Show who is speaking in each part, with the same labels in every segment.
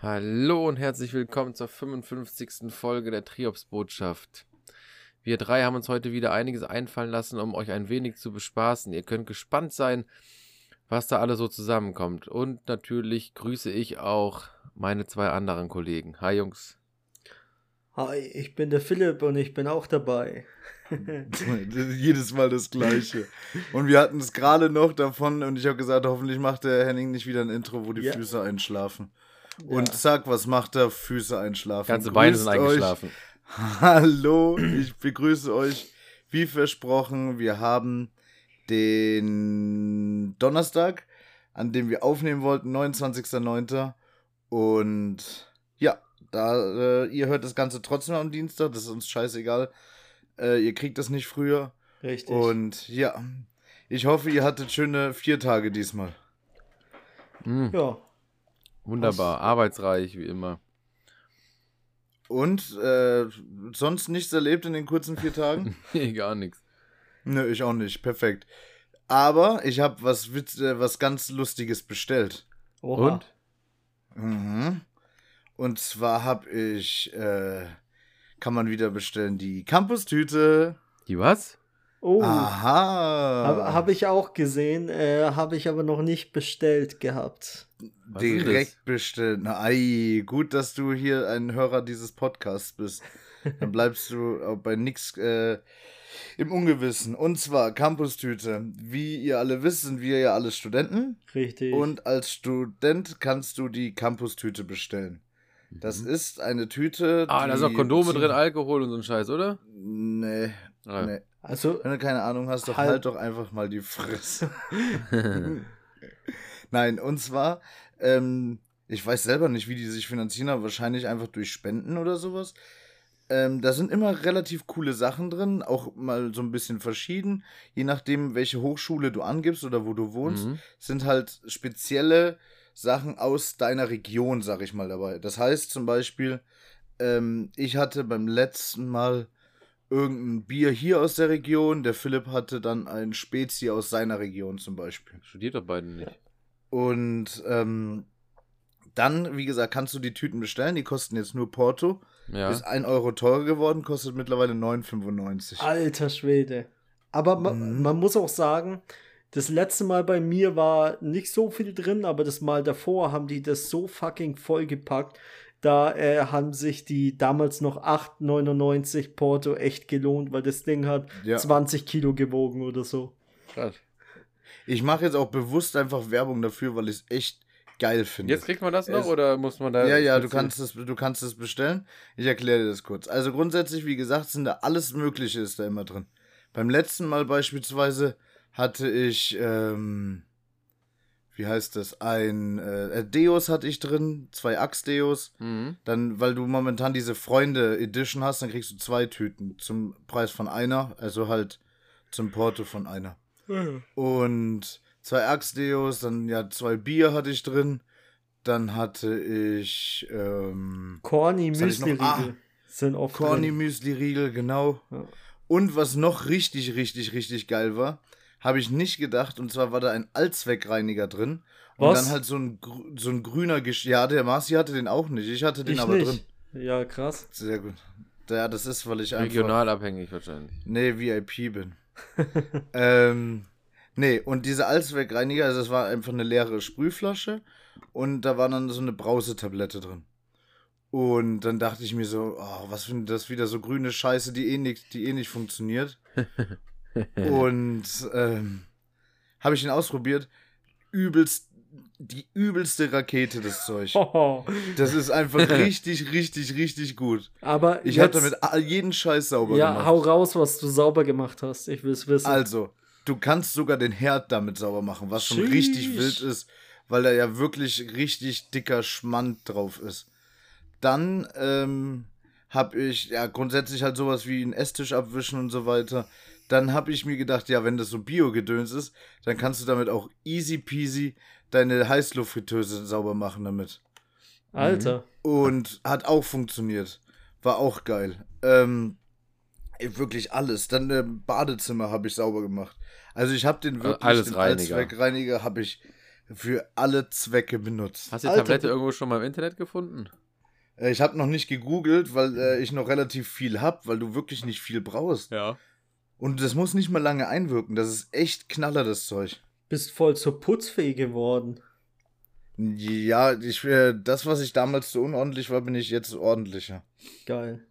Speaker 1: Hallo und herzlich willkommen zur 55. Folge der Triops-Botschaft. Wir drei haben uns heute wieder einiges einfallen lassen, um euch ein wenig zu bespaßen. Ihr könnt gespannt sein, was da alles so zusammenkommt. Und natürlich grüße ich auch meine zwei anderen Kollegen. Hi Jungs.
Speaker 2: Hi, ich bin der Philipp und ich bin auch dabei.
Speaker 3: Jedes Mal das Gleiche. Und wir hatten es gerade noch davon und ich habe gesagt, hoffentlich macht der Henning nicht wieder ein Intro, wo die ja. Füße einschlafen. Und ja. zack, was macht er? Füße einschlafen.
Speaker 1: Ganze Beine sind eingeschlafen.
Speaker 3: Euch. Hallo, ich begrüße euch. Wie versprochen, wir haben den Donnerstag, an dem wir aufnehmen wollten, 29.09. Und ja, da äh, ihr hört das Ganze trotzdem am Dienstag, das ist uns scheißegal. Äh, ihr kriegt das nicht früher.
Speaker 2: Richtig.
Speaker 3: Und ja, ich hoffe, ihr hattet schöne vier Tage diesmal.
Speaker 1: Mhm. Ja, Wunderbar, Was? arbeitsreich wie immer.
Speaker 3: Und äh, sonst nichts erlebt in den kurzen vier Tagen?
Speaker 1: nee, gar nichts.
Speaker 3: Nö, ich auch nicht. Perfekt. Aber ich habe was, äh, was ganz Lustiges bestellt.
Speaker 1: Oha. Und?
Speaker 3: Mhm. Und zwar habe ich, äh, kann man wieder bestellen, die Campus-Tüte.
Speaker 1: Die was?
Speaker 2: Oh.
Speaker 3: Aha.
Speaker 2: Habe hab ich auch gesehen, äh, habe ich aber noch nicht bestellt gehabt.
Speaker 3: Was Direkt bestellt. Na, ei, gut, dass du hier ein Hörer dieses Podcasts bist. Dann bleibst du bei nix äh, im Ungewissen. Und zwar Campus-Tüte. Wie ihr alle wisst, sind wir ja alle Studenten.
Speaker 2: Richtig.
Speaker 3: Und als Student kannst du die Campus-Tüte bestellen. Das mhm. ist eine Tüte.
Speaker 1: Ah, da ist auch Kondome drin, Alkohol und so ein Scheiß, oder?
Speaker 3: Nee. Ah. nee.
Speaker 2: Also,
Speaker 3: Wenn du keine Ahnung hast, doch halt, halt doch einfach mal die Fresse. Nein, und zwar, ähm, ich weiß selber nicht, wie die sich finanzieren, aber wahrscheinlich einfach durch Spenden oder sowas. Ähm, da sind immer relativ coole Sachen drin, auch mal so ein bisschen verschieden. Je nachdem, welche Hochschule du angibst oder wo du wohnst, mhm. sind halt spezielle Sachen aus deiner Region, sag ich mal, dabei. Das heißt zum Beispiel, ähm, ich hatte beim letzten Mal irgendein Bier hier aus der Region. Der Philipp hatte dann ein Spezi aus seiner Region zum Beispiel.
Speaker 1: Studiert doch beiden nicht.
Speaker 3: Und ähm, dann, wie gesagt, kannst du die Tüten bestellen. Die kosten jetzt nur Porto. Ja. Ist 1 Euro teurer geworden, kostet mittlerweile 9,95.
Speaker 2: Alter Schwede. Aber man, mhm. man muss auch sagen, das letzte Mal bei mir war nicht so viel drin, aber das Mal davor haben die das so fucking vollgepackt. Da äh, haben sich die damals noch 8,99 Porto echt gelohnt, weil das Ding hat ja. 20 Kilo gewogen oder so.
Speaker 1: Krass.
Speaker 3: Ich mache jetzt auch bewusst einfach Werbung dafür, weil ich es echt geil finde.
Speaker 1: Jetzt kriegt man das noch es, oder muss man da.
Speaker 3: Ja, ja, du kannst, es, du kannst es bestellen. Ich erkläre dir das kurz. Also grundsätzlich, wie gesagt, sind da alles Mögliche ist da immer drin. Beim letzten Mal beispielsweise hatte ich, ähm, wie heißt das, ein äh, Deos hatte ich drin, zwei Axe-Deos. Mhm. Dann, weil du momentan diese Freunde-Edition hast, dann kriegst du zwei Tüten zum Preis von einer, also halt zum Porto von einer. Mhm. Und zwei Axe-Deos, dann ja zwei Bier hatte ich drin. Dann hatte ich ähm,
Speaker 2: Corny Müsli-Riegel ah,
Speaker 3: sind auch Corny Müsli-Riegel, genau. Ja. Und was noch richtig, richtig, richtig geil war, habe ich nicht gedacht. Und zwar war da ein Allzweckreiniger drin. Und Was? dann halt so ein, so ein grüner Gesch Ja, der Marci hatte den auch nicht. Ich hatte den ich aber nicht. drin.
Speaker 2: Ja, krass.
Speaker 3: Sehr gut. Ja, das ist, weil ich
Speaker 1: einfach. Regional abhängig wahrscheinlich.
Speaker 3: Nee, VIP bin. ähm, nee, und diese Allzweckreiniger, also das war einfach eine leere Sprühflasche. Und da war dann so eine Brausetablette drin. Und dann dachte ich mir so, oh, was für das wieder so grüne Scheiße, die eh nicht, die eh nicht funktioniert. und ähm, habe ich ihn ausprobiert. Übelst, die übelste Rakete, das Zeug. Das ist einfach richtig, richtig, richtig gut.
Speaker 2: Aber
Speaker 3: ich habe damit jeden Scheiß sauber
Speaker 2: ja,
Speaker 3: gemacht.
Speaker 2: Ja, hau raus, was du sauber gemacht hast. Ich will es wissen.
Speaker 3: Also, du kannst sogar den Herd damit sauber machen, was schon Sheesh. richtig wild ist, weil da ja wirklich richtig dicker Schmand drauf ist. Dann ähm, habe ich ja grundsätzlich halt sowas wie einen Esstisch abwischen und so weiter dann habe ich mir gedacht, ja, wenn das so Bio-Gedöns ist, dann kannst du damit auch easy peasy deine Heißluftfritteuse sauber machen damit.
Speaker 2: Alter.
Speaker 3: Und hat auch funktioniert. War auch geil. Ähm, wirklich alles. Dann im Badezimmer habe ich sauber gemacht. Also ich habe den wirklich
Speaker 1: alles
Speaker 3: den
Speaker 1: Reiniger.
Speaker 3: Allzweckreiniger habe ich für alle Zwecke benutzt.
Speaker 1: Hast du die
Speaker 2: Alter,
Speaker 1: Tablette irgendwo schon mal im Internet gefunden?
Speaker 3: Äh, Ich habe noch nicht gegoogelt, weil äh, ich noch relativ viel hab, weil du wirklich nicht viel brauchst.
Speaker 1: Ja.
Speaker 3: Und das muss nicht mal lange einwirken. Das ist echt Knaller, das Zeug.
Speaker 2: Bist voll zur Putzfee geworden.
Speaker 3: Ja, ich, äh, das, was ich damals so unordentlich war, bin ich jetzt ordentlicher.
Speaker 2: Geil.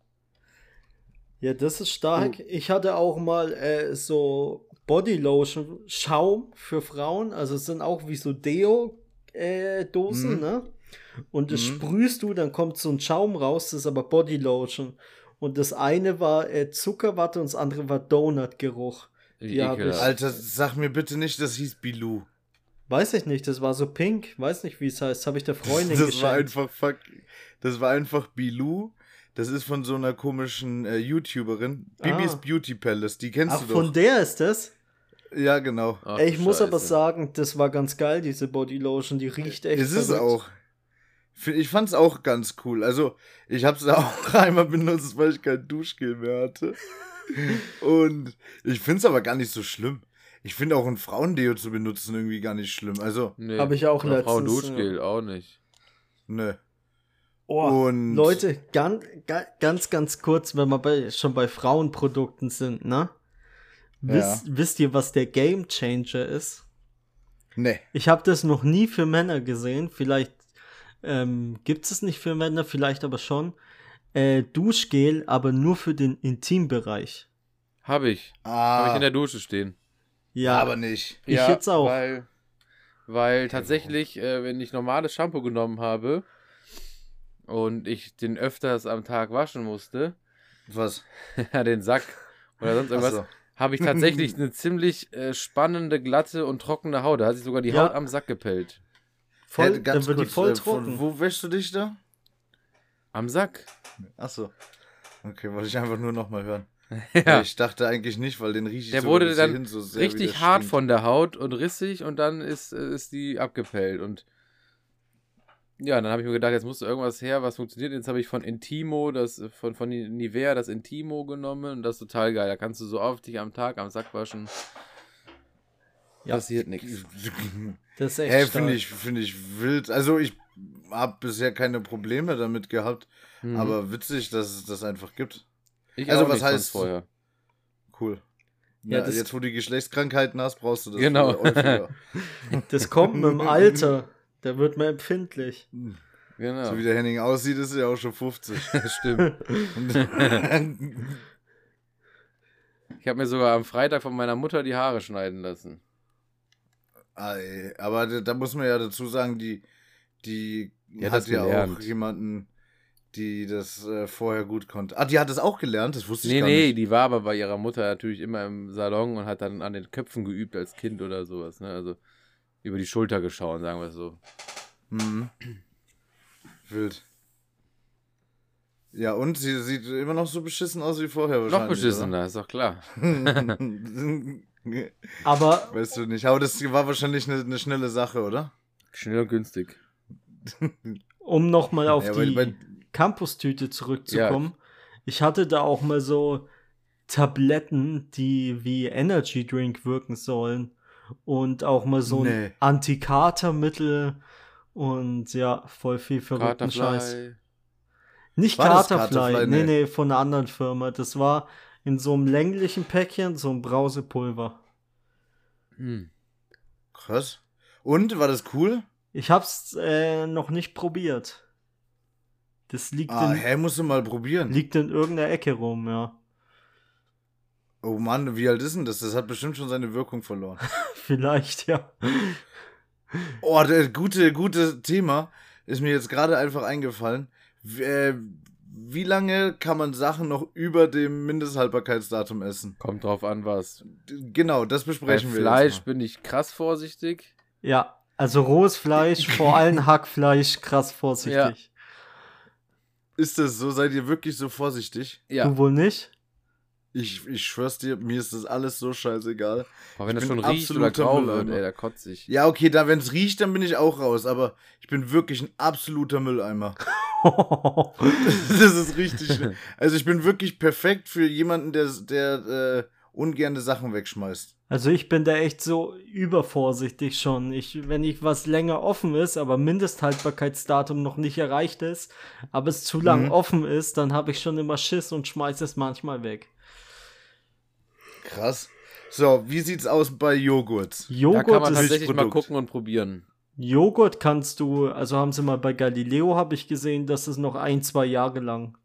Speaker 2: Ja, das ist stark. Ich hatte auch mal äh, so Bodylotion Schaum für Frauen. Also es sind auch wie so Deo-Dosen,
Speaker 3: Mhm.
Speaker 2: ne? Und das
Speaker 3: Mhm.
Speaker 2: sprühst du, dann kommt so ein Schaum raus, das ist aber Bodylotion. Und das eine war äh, Zuckerwatte und das andere war Donut-Geruch. Ja,
Speaker 3: Alter, sag mir bitte nicht, das hieß Bilou.
Speaker 2: Weiß ich nicht, das war so pink. Weiß nicht, wie es heißt. Habe ich der Freundin
Speaker 3: Das
Speaker 2: geschenkt.
Speaker 3: war einfach fuck. Das war einfach Bilou. Das ist von so einer komischen äh, YouTuberin. Bibis
Speaker 2: Ah.
Speaker 3: Beauty Palace. Die kennst
Speaker 2: Ach,
Speaker 3: du doch.
Speaker 2: von der ist das?
Speaker 3: ja, genau.
Speaker 1: Ach,
Speaker 2: ich muss aber sagen, das war ganz geil, diese Bodylotion. Die riecht echt
Speaker 3: Es ist
Speaker 2: verrückt.
Speaker 3: auch. Ich fand's auch ganz cool. Also, ich hab's auch einmal benutzt, weil ich kein Duschgel mehr hatte. Und ich find's aber gar nicht so schlimm. Ich finde auch ein Frauendeo zu benutzen irgendwie gar nicht schlimm. Also,
Speaker 1: Nee.
Speaker 2: Hab ich auch
Speaker 1: Oder Frau
Speaker 2: letztens,
Speaker 1: Duschgel, auch nicht.
Speaker 3: ne.
Speaker 2: Oh,
Speaker 3: Und
Speaker 2: Leute, ganz, ganz, ganz kurz, wenn wir bei, schon bei Frauenprodukten sind, ne? Wisst, wisst ihr, was der Game Changer ist?
Speaker 3: Ne.
Speaker 2: Ich habe das noch nie für Männer gesehen. Vielleicht ähm, gibt es nicht für Männer, vielleicht aber schon. Äh, Duschgel, aber nur für den Intimbereich.
Speaker 1: Hab ich.
Speaker 3: Ah,
Speaker 1: Hab ich in der Dusche stehen.
Speaker 2: Ja,
Speaker 3: aber nicht.
Speaker 2: Ich jetzt auch.
Speaker 1: Weil, weil tatsächlich, äh, wenn ich normales Shampoo genommen habe und ich den öfters am Tag waschen musste,
Speaker 3: Was?
Speaker 1: ja, den Sack oder sonst irgendwas,
Speaker 3: Achso.
Speaker 1: habe ich tatsächlich eine ziemlich äh, spannende, glatte und trockene Haut. Da hat sich sogar die
Speaker 2: Ja.
Speaker 1: Haut am Sack gepellt.
Speaker 2: Voll,
Speaker 3: ganz
Speaker 2: dann wird die
Speaker 3: kurz,
Speaker 2: voll
Speaker 3: äh,
Speaker 2: trocken.
Speaker 3: Von, wo wäschst du dich da?
Speaker 1: Am Sack.
Speaker 3: Achso. Okay, wollte ich einfach nur nochmal hören.
Speaker 1: Ja.
Speaker 3: Ich dachte eigentlich nicht, weil den riech ich
Speaker 1: Der
Speaker 3: sogar
Speaker 1: wurde dann
Speaker 3: so sehr,
Speaker 1: Richtig hart
Speaker 3: stinkt.
Speaker 1: von der Haut und rissig und dann ist, äh, ist die abgepellt. Und ja, dann habe ich mir gedacht, jetzt muss irgendwas her, was funktioniert. Jetzt habe ich von Intimo, das äh, von, von Nivea das Intimo genommen und das ist total geil. Da kannst du so oft dich am Tag am Sack waschen.
Speaker 2: Ja.
Speaker 1: Passiert nichts.
Speaker 2: Das ist echt
Speaker 3: Hey, finde ich, finde ich wild. Also ich habe bisher keine Probleme damit gehabt,
Speaker 1: Mhm.
Speaker 3: aber witzig, dass es das einfach gibt.
Speaker 1: ich
Speaker 3: also
Speaker 1: auch
Speaker 3: was heißt-
Speaker 1: vorher?
Speaker 3: Cool.
Speaker 2: Ja,
Speaker 3: Ja, jetzt, wo du die Geschlechtskrankheiten hast, brauchst du das
Speaker 1: Genau.
Speaker 2: Das kommt mit dem Alter. Da wird man empfindlich.
Speaker 1: Genau.
Speaker 3: So wie der Henning aussieht, ist er ja auch schon 50.
Speaker 1: das stimmt. Ich habe mir sogar am Freitag von meiner Mutter die Haare schneiden lassen.
Speaker 3: Aber da, da muss man ja dazu sagen, die, die
Speaker 1: Die hat
Speaker 3: ja auch
Speaker 1: gelernt.
Speaker 3: jemanden, die das äh, vorher gut konnte. Ah, die hat das auch gelernt, das wusste ich
Speaker 1: Nee,
Speaker 3: gar
Speaker 1: nee,
Speaker 3: nicht.
Speaker 1: die war aber bei ihrer Mutter natürlich immer im Salon und hat dann an den Köpfen geübt als Kind oder sowas. Ne? Also über die Schulter geschaut, sagen wir es so.
Speaker 3: Mhm. Wild. Ja, und sie sieht immer noch so beschissen aus wie vorher
Speaker 1: Noch
Speaker 3: wahrscheinlich.
Speaker 1: beschissener, ist doch klar.
Speaker 2: Aber
Speaker 3: weißt du nicht. Aber das war wahrscheinlich eine, eine schnelle Sache, oder?
Speaker 1: Schnell und günstig.
Speaker 2: um nochmal auf
Speaker 3: Ja,
Speaker 2: die
Speaker 3: weil-
Speaker 2: Campus-Tüte zurückzukommen. Ich hatte da auch mal so Tabletten, die wie Energy Drink wirken sollen. Und auch mal so ein
Speaker 3: Nee.
Speaker 2: Antikatermittel und ja, voll viel verrückten Scheiß. Nicht Katerfly,
Speaker 3: Katerfly?
Speaker 2: Nee.
Speaker 3: nee,
Speaker 2: von einer anderen Firma. Das war in so einem länglichen Päckchen, so ein Brausepulver.
Speaker 1: Hm.
Speaker 3: Krass. Und, war das cool?
Speaker 2: Ich hab's äh, noch nicht probiert. Das liegt,
Speaker 3: Ah,
Speaker 2: in,
Speaker 3: hä, musst du mal probieren.
Speaker 2: liegt in irgendeiner Ecke rum, ja.
Speaker 3: Oh Mann, wie alt ist denn das? Das hat bestimmt schon seine Wirkung verloren.
Speaker 2: Vielleicht, ja.
Speaker 3: Oh, der gute, gute Thema ist mir jetzt gerade einfach eingefallen. Äh, Wie lange kann man Sachen noch über dem Mindesthaltbarkeitsdatum essen?
Speaker 1: Kommt drauf an, was.
Speaker 3: Genau, das
Speaker 1: Bei
Speaker 3: besprechen wir
Speaker 1: Fleisch
Speaker 3: jetzt
Speaker 1: bin ich krass vorsichtig.
Speaker 2: Ja, also rohes Fleisch, vor allem Hackfleisch, krass vorsichtig.
Speaker 3: mal. Ist das so? Seid ihr wirklich so vorsichtig?
Speaker 1: Ja,
Speaker 2: Du wohl nicht?
Speaker 3: Ich, ich schwör's dir, mir ist das alles so scheißegal.
Speaker 1: aber wenn
Speaker 3: ich
Speaker 1: das schon riecht oder
Speaker 3: absoluter
Speaker 1: grau
Speaker 3: Mülleimer.
Speaker 1: wird, ey, da kotze ich.
Speaker 3: Ja, okay, da wenn's riecht, dann bin ich auch raus, aber ich bin wirklich ein absoluter Mülleimer. Das ist richtig. Also ich bin wirklich perfekt für jemanden, der, der äh, ungerne Sachen wegschmeißt.
Speaker 2: Also ich bin da echt so übervorsichtig schon. Ich, wenn ich was länger offen ist, aber Mindesthaltbarkeitsdatum noch nicht erreicht ist, aber es zu lang
Speaker 3: Mhm.
Speaker 2: offen ist, dann habe ich schon immer Schiss und schmeiß es manchmal weg.
Speaker 3: Krass. So, wie sieht's aus bei Joghurt?
Speaker 1: Da
Speaker 2: Joghurt
Speaker 1: kann man tatsächlich mal gucken und probieren.
Speaker 2: Joghurt kannst du, also haben sie mal bei Galileo, habe ich gesehen, dass es noch ein, zwei Jahre lang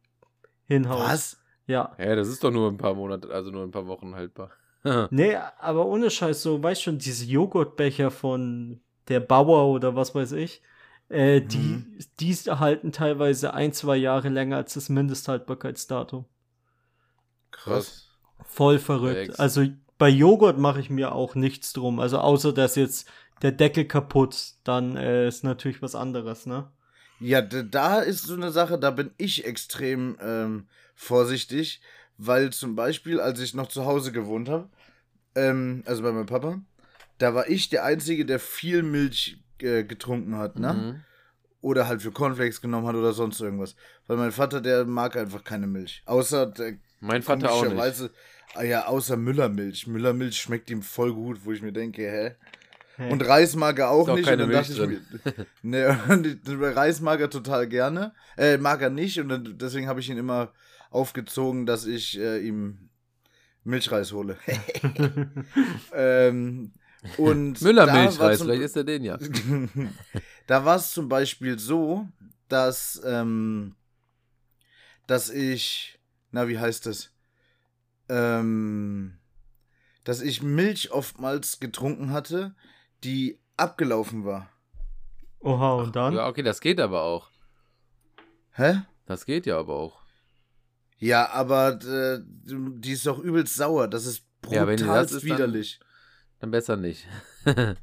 Speaker 2: hinhaut.
Speaker 3: Was?
Speaker 2: Ja.
Speaker 1: Ja, das ist doch nur ein paar Monate, also nur ein paar Wochen haltbar.
Speaker 2: Nee, aber ohne Scheiß, so, weißt schon, diese Joghurtbecher von der Bauer oder was weiß ich, äh, die,
Speaker 3: Mhm.
Speaker 2: die halten teilweise ein, zwei Jahre länger als das Mindesthaltbarkeitsdatum.
Speaker 3: Krass.
Speaker 2: Voll verrückt. Also bei Joghurt mache ich mir auch nichts drum. Also außer dass jetzt der Deckel kaputt, dann äh, ist natürlich was anderes, ne?
Speaker 3: Ja, da ist so eine Sache, da bin ich extrem ähm, vorsichtig, weil zum Beispiel, als ich noch zu Hause gewohnt habe, ähm, also bei meinem Papa, da war ich der Einzige, der viel Milch äh, getrunken hat, ne?
Speaker 1: Mhm.
Speaker 3: Oder halt für Cornflakes genommen hat oder sonst irgendwas. Weil mein Vater, der mag einfach keine Milch. Außer der
Speaker 1: Mein Vater auch nicht.
Speaker 3: Ah ja, außer Müllermilch. Müllermilch schmeckt ihm voll gut, wo ich mir denke, hä?
Speaker 2: Hä?
Speaker 3: Und Reis mag er auch
Speaker 1: Ist auch
Speaker 3: nicht.
Speaker 1: keine
Speaker 3: und dann
Speaker 1: Milch
Speaker 3: dachte ich mir, ne, ich- Reis mag er total gerne. Äh, mag er nicht. Und dann, deswegen habe ich ihn immer aufgezogen, dass ich äh, ihm Milchreis hole. ähm, und
Speaker 1: Müller-Milchreis, vielleicht ist er den ja.
Speaker 3: da war es zum Beispiel so, dass, ähm, dass ich, na, wie heißt das? Ähm, dass ich Milch oftmals getrunken hatte, die abgelaufen war.
Speaker 2: Oha, und dann?
Speaker 1: Ja, okay, das geht aber auch.
Speaker 3: Hä?
Speaker 1: Das geht ja aber auch.
Speaker 3: Ja, aber äh, die ist doch übelst sauer. Das ist
Speaker 1: Ja, wenn die
Speaker 3: brutalst
Speaker 1: das ist, dann-
Speaker 3: widerlich.
Speaker 1: Dann besser nicht.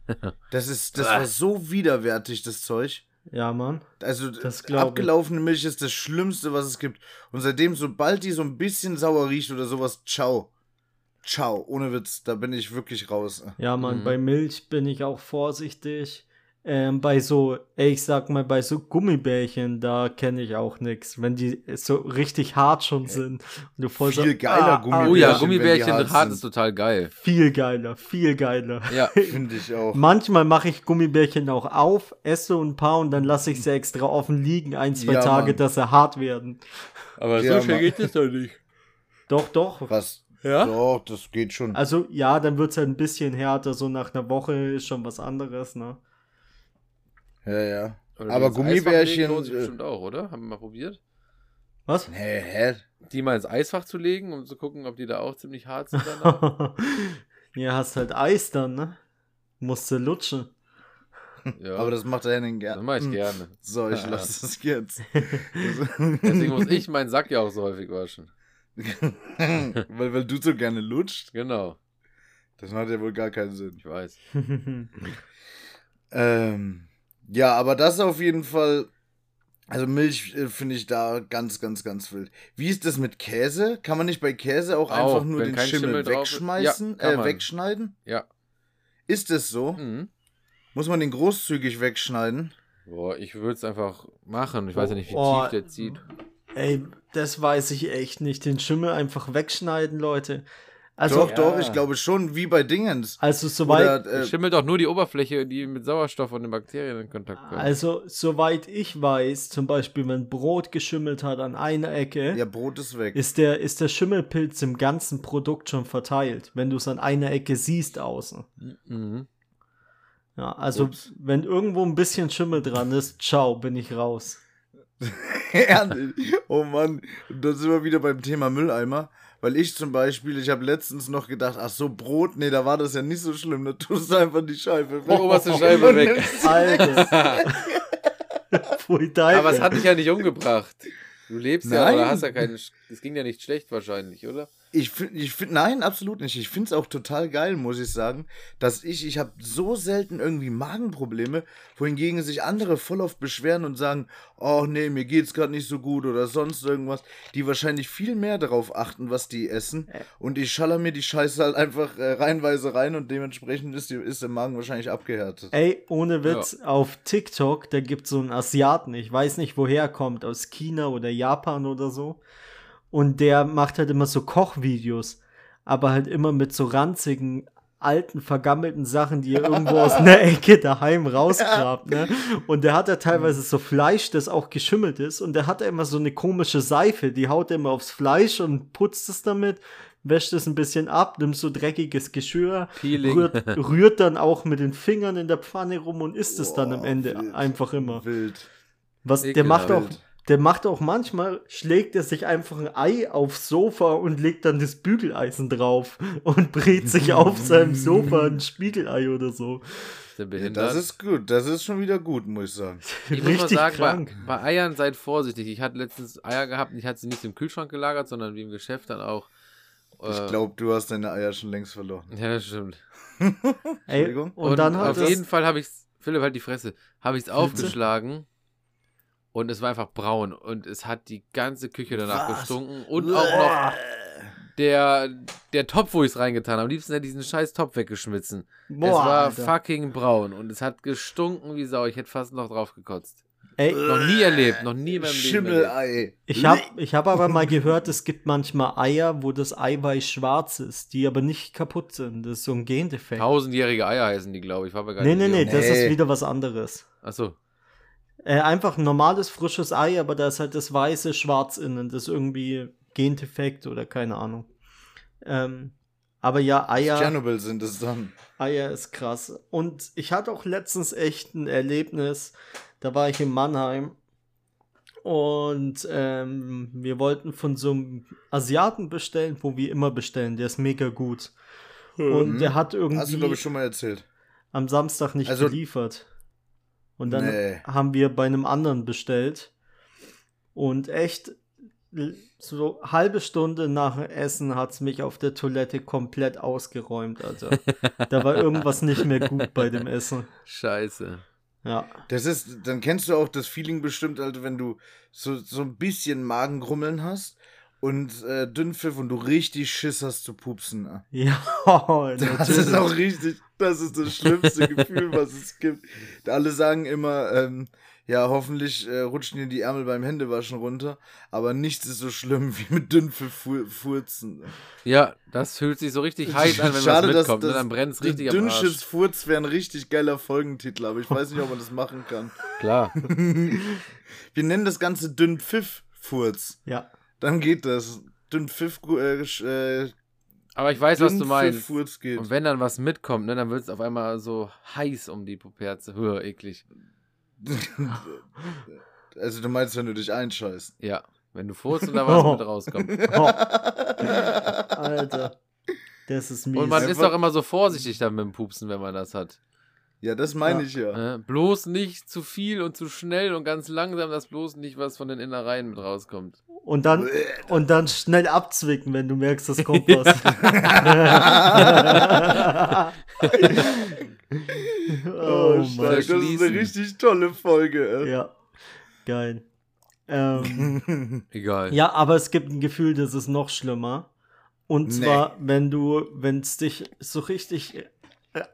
Speaker 3: Das ist, das war so widerwärtig, das Zeug.
Speaker 2: Ja, Mann.
Speaker 3: Also
Speaker 2: ich.
Speaker 3: abgelaufene Milch ist das Schlimmste, was es gibt. Und seitdem, sobald die so ein bisschen sauer riecht oder sowas, ciao. Ciao, ohne Witz, da bin ich wirklich raus.
Speaker 2: Ja, Mann,
Speaker 1: Mhm.
Speaker 2: bei Milch bin ich auch vorsichtig. Ähm, bei so, ey, ich sag mal, bei so Gummibärchen, da kenne ich auch nix. Wenn die so richtig hart schon sind. Und du voll
Speaker 3: Viel
Speaker 2: so,
Speaker 3: geiler
Speaker 1: Oh
Speaker 3: Gummibärchen,
Speaker 1: ja,
Speaker 3: wenn die
Speaker 1: Gummibärchen
Speaker 3: hart
Speaker 1: hart
Speaker 3: sind.
Speaker 1: ist total geil.
Speaker 2: Viel geiler, viel geiler.
Speaker 1: Ja.
Speaker 3: Finde ich auch.
Speaker 2: Manchmal mache ich Gummibärchen auch auf, esse ein paar und dann lasse ich sie extra offen liegen, ein, zwei
Speaker 3: Ja,
Speaker 2: Tage,
Speaker 3: Mann.
Speaker 2: dass sie hart werden.
Speaker 1: Aber
Speaker 3: Ja, Mann.
Speaker 1: es doch nicht.
Speaker 2: Doch, doch.
Speaker 3: Was?
Speaker 1: Ja?
Speaker 3: Doch, das geht schon.
Speaker 2: Also ja, dann wird es halt ein bisschen härter, so nach einer Woche ist schon was anderes, ne?
Speaker 3: Ja, ja.
Speaker 1: Oder
Speaker 3: Aber Gummibärchen,
Speaker 1: lohnt sich
Speaker 3: äh,
Speaker 1: bestimmt auch, oder? Haben wir mal probiert?
Speaker 2: Was?
Speaker 3: Hä, hä?
Speaker 1: Die mal ins Eisfach zu legen, um zu gucken, ob die da auch ziemlich hart sind
Speaker 2: ja, hast halt Eis dann, ne? Musst du lutschen.
Speaker 1: Ja,
Speaker 3: Aber das macht der Henning
Speaker 1: das
Speaker 3: gerne.
Speaker 1: mache ich
Speaker 2: Hm.
Speaker 1: gerne.
Speaker 3: So, ich lasse das jetzt.
Speaker 1: Deswegen muss ich meinen Sack ja auch so häufig waschen.
Speaker 3: weil, weil du so gerne lutscht?
Speaker 1: Genau,
Speaker 3: Das macht ja wohl gar keinen Sinn.
Speaker 1: ich weiß.
Speaker 3: Ähm, ja, aber das auf jeden Fall. Also Milch äh, finde ich da ganz, ganz, ganz wild. Wie ist das mit Käse? Kann man nicht bei Käse auch,
Speaker 1: Auch,
Speaker 3: einfach nur den Schimmel,
Speaker 1: Schimmel
Speaker 3: wegschmeißen,
Speaker 1: Ja,
Speaker 3: äh, wegschneiden?
Speaker 1: Ja.
Speaker 3: Ist es so?
Speaker 1: Mhm.
Speaker 3: Muss man den großzügig wegschneiden?
Speaker 1: Boah, ich würde es einfach machen. Ich weiß ja nicht, wie
Speaker 2: Oh,
Speaker 1: tief der zieht.
Speaker 2: Ey, das weiß ich echt nicht. Den Schimmel einfach wegschneiden, Leute. Also,
Speaker 3: doch, doch, ich glaube schon, wie bei Dingens.
Speaker 2: also soweit,
Speaker 3: Oder, äh,
Speaker 1: Schimmelt doch nur die Oberfläche, die mit Sauerstoff und den Bakterien in Kontakt kommt.
Speaker 2: also soweit ich weiß, zum Beispiel, wenn Brot geschimmelt hat an einer Ecke,
Speaker 3: ja, Brot ist weg.
Speaker 2: ist der, ist der Schimmelpilz im ganzen Produkt schon verteilt, wenn du es an einer Ecke siehst außen.
Speaker 1: Mhm.
Speaker 2: Ja, also
Speaker 3: Ups.
Speaker 2: wenn irgendwo ein bisschen Schimmel dran ist, ciao, bin ich raus.
Speaker 3: Ehrlich? oh Mann, da sind wir wieder beim Thema Mülleimer. Weil ich zum Beispiel, ich habe letztens noch gedacht, ach so, Brot, nee, da war das ja nicht so schlimm. Da tust du einfach die Scheibe
Speaker 1: Die oberste Scheibe weg.
Speaker 2: Alter.
Speaker 1: Aber es hat dich ja nicht umgebracht. Du lebst ja,
Speaker 3: Nein.
Speaker 1: oder hast ja keinen. Sch- Es ging ja nicht schlecht wahrscheinlich, oder?
Speaker 3: Ich finde, ich find, nein, absolut nicht. Ich finde es auch total geil, muss ich sagen, dass ich, ich habe so selten irgendwie Magenprobleme, wohingegen sich andere voll oft beschweren und sagen, oh nee, mir geht's gerade nicht so gut oder sonst irgendwas, die wahrscheinlich viel mehr darauf achten, was die essen. Und ich schaller mir die Scheiße halt einfach äh, reihenweise rein und dementsprechend ist, die, ist der Magen wahrscheinlich abgehärtet.
Speaker 2: Ey, ohne Witz, auf TikTok, da gibt es so einen Asiaten, ich weiß nicht, woher er kommt, aus China oder Japan oder so. Und der macht halt immer so Kochvideos, aber halt immer mit so ranzigen alten, vergammelten Sachen, die er irgendwo aus einer Ecke daheim rausgrabt, ne? Und der hat ja teilweise so Fleisch, das auch geschimmelt ist. Und der hat ja immer so eine komische Seife, die haut er immer aufs Fleisch und putzt es damit, wäscht es ein bisschen ab, nimmt so dreckiges Geschirr, rührt, rührt dann auch mit den Fingern in der Pfanne rum und isst es dann am Ende
Speaker 3: wild.
Speaker 2: einfach immer.
Speaker 3: Wild.
Speaker 2: Was, der
Speaker 1: Ekelhaft.
Speaker 2: macht auch, der macht auch manchmal, schlägt er sich einfach ein Ei aufs Sofa und legt dann das Bügeleisen drauf und brät sich auf seinem Sofa ein Spiegelei oder so.
Speaker 1: Behindert?
Speaker 3: Das ist gut. Das ist schon wieder gut, muss ich sagen.
Speaker 1: ich muss mal
Speaker 2: Richtig
Speaker 1: sagen, bei,
Speaker 2: krank.
Speaker 1: bei Eiern seid vorsichtig. Ich hatte letztens Eier gehabt und ich hatte sie nicht im Kühlschrank gelagert, sondern wie im Geschäft dann auch.
Speaker 3: Ich
Speaker 1: äh,
Speaker 3: glaube, du hast deine Eier schon längst verloren.
Speaker 1: Ja, das stimmt.
Speaker 2: Ey,
Speaker 3: Entschuldigung.
Speaker 2: und, dann hat
Speaker 1: auf jeden Fall habe ich Philipp halt die Fresse, habe ich es aufgeschlagen und es war einfach braun und es hat die ganze Küche danach
Speaker 3: Was?
Speaker 1: gestunken und auch noch der, der Topf, wo ich es reingetan habe. Am liebsten hätte ich diesen scheiß Topf weggeschmissen. es
Speaker 2: Boah,
Speaker 1: war
Speaker 2: Alter.
Speaker 1: fucking braun und es hat gestunken wie Sau. Ich hätte fast noch drauf gekotzt.
Speaker 2: Ey,
Speaker 1: Noch nie erlebt, noch nie in meinem.
Speaker 3: Schimmelei.
Speaker 2: ich habe ich hab aber mal gehört, es gibt manchmal Eier, wo das Eiweiß schwarz ist, die aber nicht kaputt sind. Das ist so ein Gendefekt.
Speaker 1: Tausendjährige Eier heißen die, glaube ich. War mir gar
Speaker 2: Nee,
Speaker 1: nicht
Speaker 2: nee, nee, das ist wieder was anderes.
Speaker 1: Achso.
Speaker 2: Äh, einfach ein normales, frisches Ei, aber da ist halt das weiße schwarz innen. Das ist irgendwie Gendefekt oder keine Ahnung. Ähm, aber ja, Eier,
Speaker 3: Tschernobyl sind es dann.
Speaker 2: Eier ist krass. Und ich hatte auch letztens echt ein Erlebnis. Da war ich in Mannheim und ähm, wir wollten von so einem Asiaten bestellen, wo wir immer bestellen. Der ist mega gut. Und der hat
Speaker 3: Hast du, glaube
Speaker 2: irgendwie
Speaker 3: ich, schon mal erzählt.
Speaker 2: am Samstag nicht
Speaker 3: Also-
Speaker 2: geliefert. Und dann
Speaker 3: Nee.
Speaker 2: haben wir bei einem anderen bestellt. Und echt, so halbe Stunde nach dem Essen hat es mich auf der Toilette komplett ausgeräumt, Alter. da war irgendwas nicht mehr gut bei dem Essen.
Speaker 1: Scheiße.
Speaker 2: Ja.
Speaker 3: Das ist, dann kennst du auch das Feeling bestimmt, Alter, wenn du so, so ein bisschen Magengrummeln hast und äh, Dünnpfiff und du richtig Schiss hast zu pupsen. ne?
Speaker 2: Ja,
Speaker 3: Das
Speaker 2: natürlich.
Speaker 3: ist auch richtig, das ist das schlimmste Gefühl, was es gibt. Alle sagen immer, ähm, ja, hoffentlich äh, rutschen dir die Ärmel beim Händewaschen runter, aber nichts ist so schlimm wie mit Dünnpfiff fu furzen.
Speaker 1: Ja, das fühlt sich so richtig heiß an, wenn
Speaker 3: Schade,
Speaker 1: was
Speaker 3: dass
Speaker 1: mitkommt.
Speaker 3: das
Speaker 1: ne? Dann brennt es richtig am Arsch.
Speaker 3: Furz wäre ein richtig geiler Folgentitel, aber ich weiß nicht, ob man das machen kann.
Speaker 1: Klar.
Speaker 3: Wir nennen das Ganze Dünnpfiff-Furz.
Speaker 2: Ja.
Speaker 3: Dann geht das. Dünnpfiff, äh, sch- äh,
Speaker 1: Aber ich weiß, was du meinst. Und wenn dann was mitkommt, ne, dann wird es auf einmal so heiß um die Puperze. Höher, eklig.
Speaker 3: Also du meinst, wenn du dich einscheißt.
Speaker 1: Ja. Wenn du furzt und da was mit rauskommt.
Speaker 2: Oh, Alter. Das ist mies.
Speaker 1: Und man ist doch immer so vorsichtig dann mit dem Pupsen, wenn man das hat.
Speaker 3: Ja, das meine
Speaker 2: Ja.
Speaker 3: ich ja.
Speaker 1: Ne? Bloß nicht zu viel und zu schnell und ganz langsam, dass bloß nicht was von den Innereien mit rauskommt.
Speaker 2: Und dann, und dann schnell abzwicken, wenn du merkst, das kommt was.
Speaker 3: Oh,
Speaker 2: oh. Mann.
Speaker 3: das ist eine richtig tolle Folge. ey.
Speaker 2: Ja, geil. Ähm,
Speaker 1: Egal.
Speaker 2: ja, aber es gibt ein Gefühl, das ist noch schlimmer. Und
Speaker 3: Nee.
Speaker 2: zwar, wenn du, wenn es dich so richtig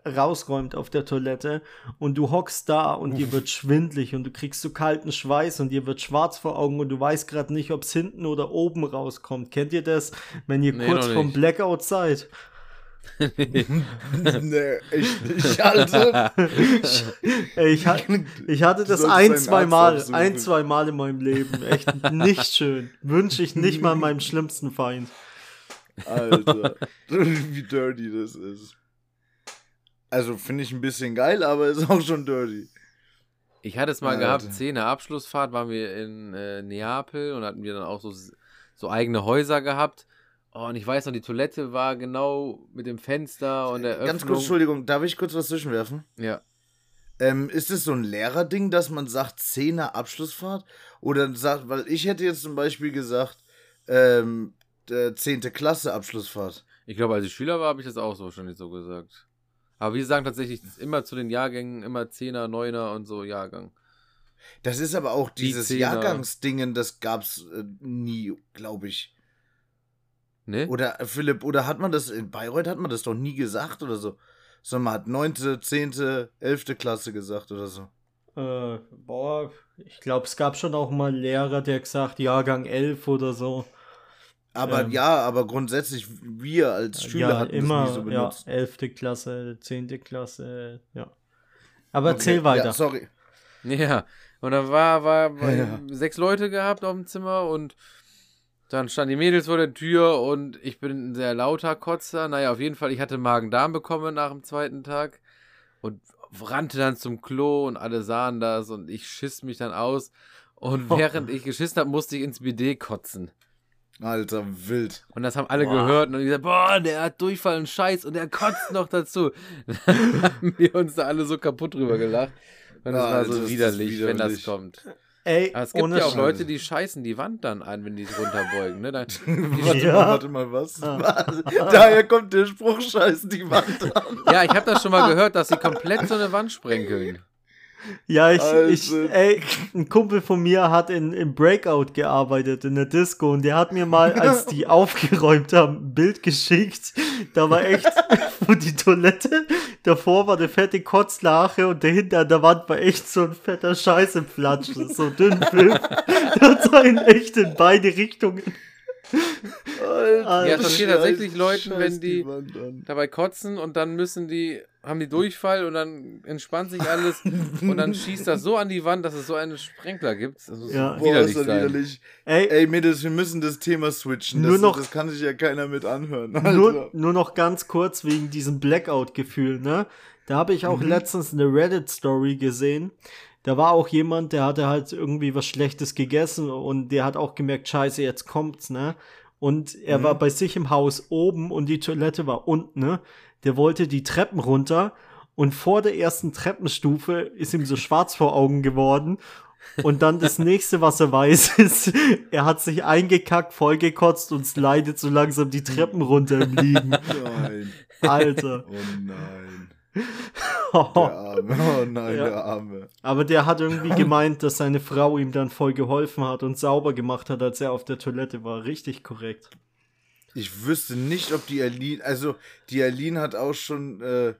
Speaker 2: rausräumt auf der Toilette und du hockst da und dir wird schwindlig und du kriegst so kalten Schweiß und dir wird schwarz vor Augen und du weißt gerade nicht, ob es hinten oder oben rauskommt. Kennt ihr das, wenn ihr
Speaker 1: Nee,
Speaker 2: kurz vom. Blackout seid?
Speaker 3: nee, ich nicht, Alter.
Speaker 2: Ey, ich, ich hatte das ein, zwei Mal,
Speaker 3: aufsuchen.
Speaker 2: ein, zwei Mal in meinem Leben. Echt nicht schön. Wünsche ich nicht mal meinem schlimmsten Feind.
Speaker 3: Alter. Wie dirty das ist. Also finde ich ein bisschen geil, aber ist auch schon dirty.
Speaker 1: Ich hatte es mal
Speaker 3: Alter.
Speaker 1: gehabt, Zehner Abschlussfahrt, waren wir in äh, Neapel und hatten wir dann auch so, so eigene Häuser gehabt. Oh, und ich weiß noch, die Toilette war genau mit dem Fenster und der Öffnung.
Speaker 3: Ganz kurz, Entschuldigung, darf ich kurz was zwischenwerfen?
Speaker 1: Ja.
Speaker 3: Ähm, ist es so ein Lehrerding, dass man sagt, Zehner Abschlussfahrt? Oder sagt, weil ich hätte jetzt zum Beispiel gesagt, ähm, der 10. Klasse Abschlussfahrt.
Speaker 1: Ich glaube, als ich Schüler war, habe ich das auch so schon nicht so gesagt. Aber wir sagen tatsächlich immer zu den Jahrgängen immer Zehner, Neuner und so Jahrgang.
Speaker 3: Das ist aber auch
Speaker 1: Die
Speaker 3: dieses
Speaker 1: Zehner.
Speaker 3: Jahrgangsdingen, das gab's äh, nie, glaube ich.
Speaker 1: Ne?
Speaker 3: Oder äh, Philipp, oder hat man das in Bayreuth hat man das doch nie gesagt oder so? Sondern man hat 9., 10., 11. Klasse gesagt oder so.
Speaker 2: Äh, boah, ich glaube, es gab schon auch mal einen Lehrer, der gesagt, Jahrgang 11 oder so.
Speaker 3: Aber
Speaker 2: Ähm,
Speaker 3: ja, aber grundsätzlich, wir als Schüler
Speaker 2: ja,
Speaker 3: hatten
Speaker 2: immer,
Speaker 3: das nie so
Speaker 2: ja,
Speaker 3: benutzt.
Speaker 2: 11. Klasse, 10. Klasse, ja. Aber
Speaker 3: Okay,
Speaker 2: erzähl weiter.
Speaker 3: Ja, sorry.
Speaker 1: Ja, und dann war, war, war
Speaker 3: Ja.
Speaker 1: sechs Leute gehabt auf dem Zimmer und dann standen die Mädels vor der Tür und ich bin ein sehr lauter Kotzer. Naja, auf jeden Fall, ich hatte Magen-Darm bekommen nach dem zweiten Tag und rannte dann zum Klo und alle sahen das und ich schiss mich dann aus. Und während ich geschissen habe, musste ich ins BD kotzen.
Speaker 3: Alter, wild.
Speaker 1: Und das haben alle
Speaker 2: Boah.
Speaker 1: gehört und die gesagt, boah, der hat Durchfall und Scheiß und der kotzt noch dazu. Dann haben wir uns da alle so kaputt drüber gelacht. Und das
Speaker 3: Ja,
Speaker 1: war
Speaker 3: Alter,
Speaker 1: so
Speaker 3: das ist
Speaker 1: widerlich, wenn das
Speaker 3: widerlich.
Speaker 1: kommt.
Speaker 2: Ey,
Speaker 1: Aber es gibt
Speaker 2: ohne
Speaker 1: ja auch Leute, die scheißen die Wand dann an, wenn die es runterbeugen. Ne? Dann,
Speaker 3: warte
Speaker 2: Ja.
Speaker 3: mal, warte mal, was?
Speaker 2: Ah.
Speaker 3: was? Daher kommt der Spruch, scheißen die Wand an.
Speaker 1: ja, ich habe das schon mal gehört, dass sie komplett so eine Wand sprenkeln.
Speaker 2: Ja, ich,
Speaker 3: Alter.
Speaker 2: ich, ey, ein Kumpel von mir hat in, im Breakout gearbeitet, in der Disco, und der hat mir mal, als die aufgeräumt haben, ein Bild geschickt. Da war echt, wo die Toilette, davor war eine fette Kotzlache und dahinter an der Wand war echt so ein fetter Scheiß im Flatsch, so dünn Film. Hat so einen echt in beide Richtungen.
Speaker 3: Alter,
Speaker 1: Ja, passiert
Speaker 3: scheiß-
Speaker 1: tatsächlich Leuten, wenn die-
Speaker 3: an.
Speaker 1: Dabei kotzen und dann müssen die, haben die Durchfall und dann entspannt sich alles und dann schießt das so an die Wand, dass es so einen Sprenkler gibt. Das muss
Speaker 2: Ja.
Speaker 3: Boah,
Speaker 1: widerlich
Speaker 3: ist das widerlich.
Speaker 2: Ey,
Speaker 3: Ey, Mädels, wir müssen das Thema switchen. Das,
Speaker 2: Nur noch-
Speaker 3: das kann sich ja keiner mit anhören.
Speaker 2: Nur,
Speaker 3: Alter.
Speaker 2: nur noch ganz kurz wegen diesem Blackout-Gefühl, ne? Da habe ich auch
Speaker 3: Mhm.
Speaker 2: letztens eine Reddit-Story gesehen. Da war auch jemand, der hatte halt irgendwie was Schlechtes gegessen und der hat auch gemerkt, scheiße, jetzt kommt's, ne? Und er
Speaker 3: Mhm.
Speaker 2: war bei sich im Haus oben und die Toilette war unten, ne? Der wollte die Treppen runter und vor der ersten Treppenstufe ist ihm so schwarz vor Augen geworden. Und dann das nächste, was er weiß, ist, er hat sich eingekackt, vollgekotzt und slidet so langsam die Treppen runter im Liegen.
Speaker 3: Nein.
Speaker 2: Alter.
Speaker 3: Oh nein. Der Arme. Oh nein,
Speaker 2: Ja.
Speaker 3: der Arme.
Speaker 2: Aber der hat irgendwie gemeint, dass seine Frau ihm dann voll geholfen hat und sauber gemacht hat, als er auf der Toilette war. Richtig korrekt.
Speaker 3: Ich wüsste nicht, ob die Aline, also die Aline hat auch schon, äh,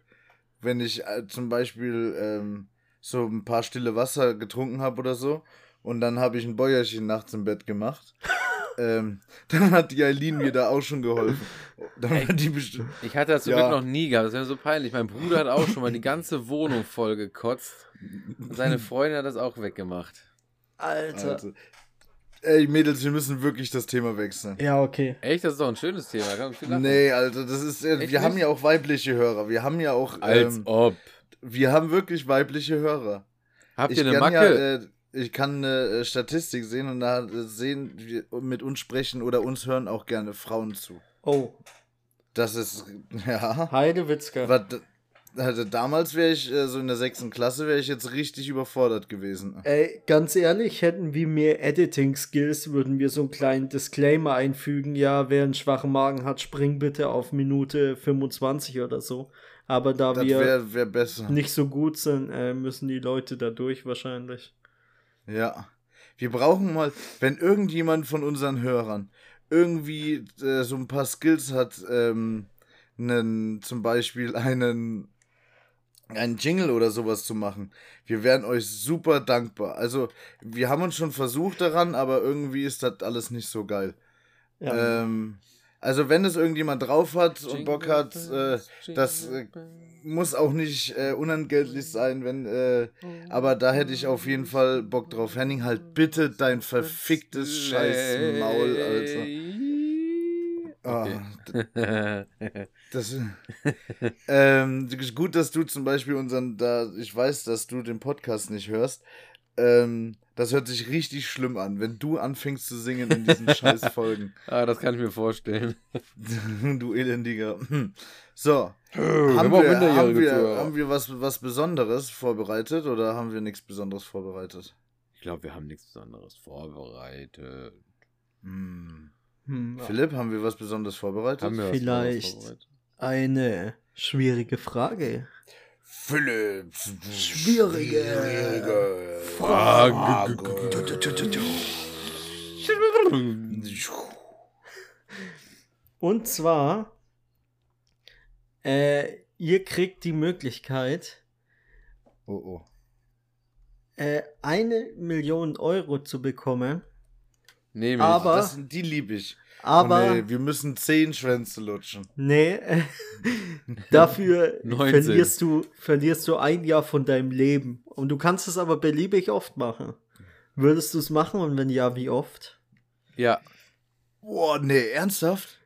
Speaker 3: wenn ich äh, zum Beispiel ähm, so ein paar stille Wasser getrunken habe oder so und dann habe ich ein Bäuerchen nachts im Bett gemacht, ähm, dann hat die Aline mir da auch schon geholfen. Dann hat die bestimmt.
Speaker 1: Ich hatte das zum
Speaker 3: Ja.
Speaker 1: Glück noch nie gehabt. Das wäre so peinlich. Mein Bruder hat auch schon mal die ganze Wohnung voll gekotzt. Und seine Freundin hat das auch weggemacht.
Speaker 2: Alter.
Speaker 3: Also, ey, Mädels, wir müssen wirklich das Thema wechseln.
Speaker 2: Ja, okay.
Speaker 1: Echt, das ist doch ein schönes Thema.
Speaker 3: Nee, Alter, das ist. Äh,
Speaker 1: Echt
Speaker 3: wir haben
Speaker 1: nicht?
Speaker 3: ja auch weibliche Hörer. Wir haben ja auch.
Speaker 1: Als
Speaker 3: Ähm,
Speaker 1: ob.
Speaker 3: wir haben wirklich weibliche Hörer.
Speaker 1: Habt
Speaker 3: ich
Speaker 1: ihr eine
Speaker 3: kann
Speaker 1: Macke?
Speaker 3: Ja, äh, ich kann eine äh, Statistik sehen und da sehen wir mit uns sprechen oder uns hören auch gerne Frauen zu.
Speaker 2: Oh,
Speaker 3: Das ist ja.
Speaker 2: Heidewitzka.
Speaker 3: Was, also damals wäre ich äh, so in der sechsten Klasse wäre ich jetzt richtig überfordert gewesen.
Speaker 2: Ey, ganz ehrlich, hätten wir mehr Editing-Skills, würden wir so einen kleinen Disclaimer einfügen. Ja, wer einen schwachen Magen hat, spring bitte auf Minute 25 oder so. Aber da
Speaker 3: Das
Speaker 2: wir
Speaker 3: wär besser.
Speaker 2: nicht so gut sind, äh, müssen die Leute da durch wahrscheinlich.
Speaker 3: Ja. Wir brauchen mal, wenn irgendjemand von unseren Hörern irgendwie äh, so ein paar Skills hat, ähm, einen, zum Beispiel einen, einen Jingle oder sowas zu machen. Wir wären euch super dankbar. Also, wir haben uns schon versucht daran, aber irgendwie ist das alles nicht so geil.
Speaker 2: Ja.
Speaker 3: Ähm, also, wenn es irgendjemand drauf hat und Bock hat, äh, das äh, muss auch nicht äh, unentgeltlich sein, wenn, äh, aber da hätte ich auf jeden Fall Bock drauf. Henning, halt bitte dein verficktes scheiß Maul, Alter. Ah, d- das, ähm, gut, dass du zum Beispiel unseren, da, ich weiß, dass du den Podcast nicht hörst. Ähm, das hört sich richtig schlimm an, wenn du anfängst zu singen in diesen scheiß Folgen.
Speaker 1: ah, das kann ich mir vorstellen.
Speaker 3: du elendiger. So.
Speaker 1: Wir
Speaker 3: haben, wir, haben, wir, haben wir was, was Besonderes vorbereitet oder haben wir nichts Besonderes vorbereitet?
Speaker 1: Ich glaube, wir haben nichts Besonderes vorbereitet.
Speaker 3: Hm.
Speaker 2: Hm,
Speaker 3: Philipp, haben wir was Besonderes vorbereitet?
Speaker 1: Haben wir
Speaker 2: Vielleicht.
Speaker 1: Vorbereitet?
Speaker 2: Eine schwierige Frage.
Speaker 3: Philipp.
Speaker 2: Schwierige
Speaker 3: Frage.
Speaker 2: Und zwar, äh, ihr kriegt die Möglichkeit,
Speaker 3: Oh oh.
Speaker 2: äh, eine Million Euro zu bekommen
Speaker 1: Nehme ich.
Speaker 2: Aber-
Speaker 3: Das, die liebe ich.
Speaker 2: Aber
Speaker 3: Oh nee, wir müssen zehn Schwänze lutschen.
Speaker 2: nee, äh, dafür
Speaker 1: 19.
Speaker 2: verlierst du, verlierst du ein Jahr von deinem Leben. Und du kannst es aber beliebig oft machen. Würdest du es machen und wenn ja, wie oft?
Speaker 1: Ja.
Speaker 3: Boah, nee, ernsthaft?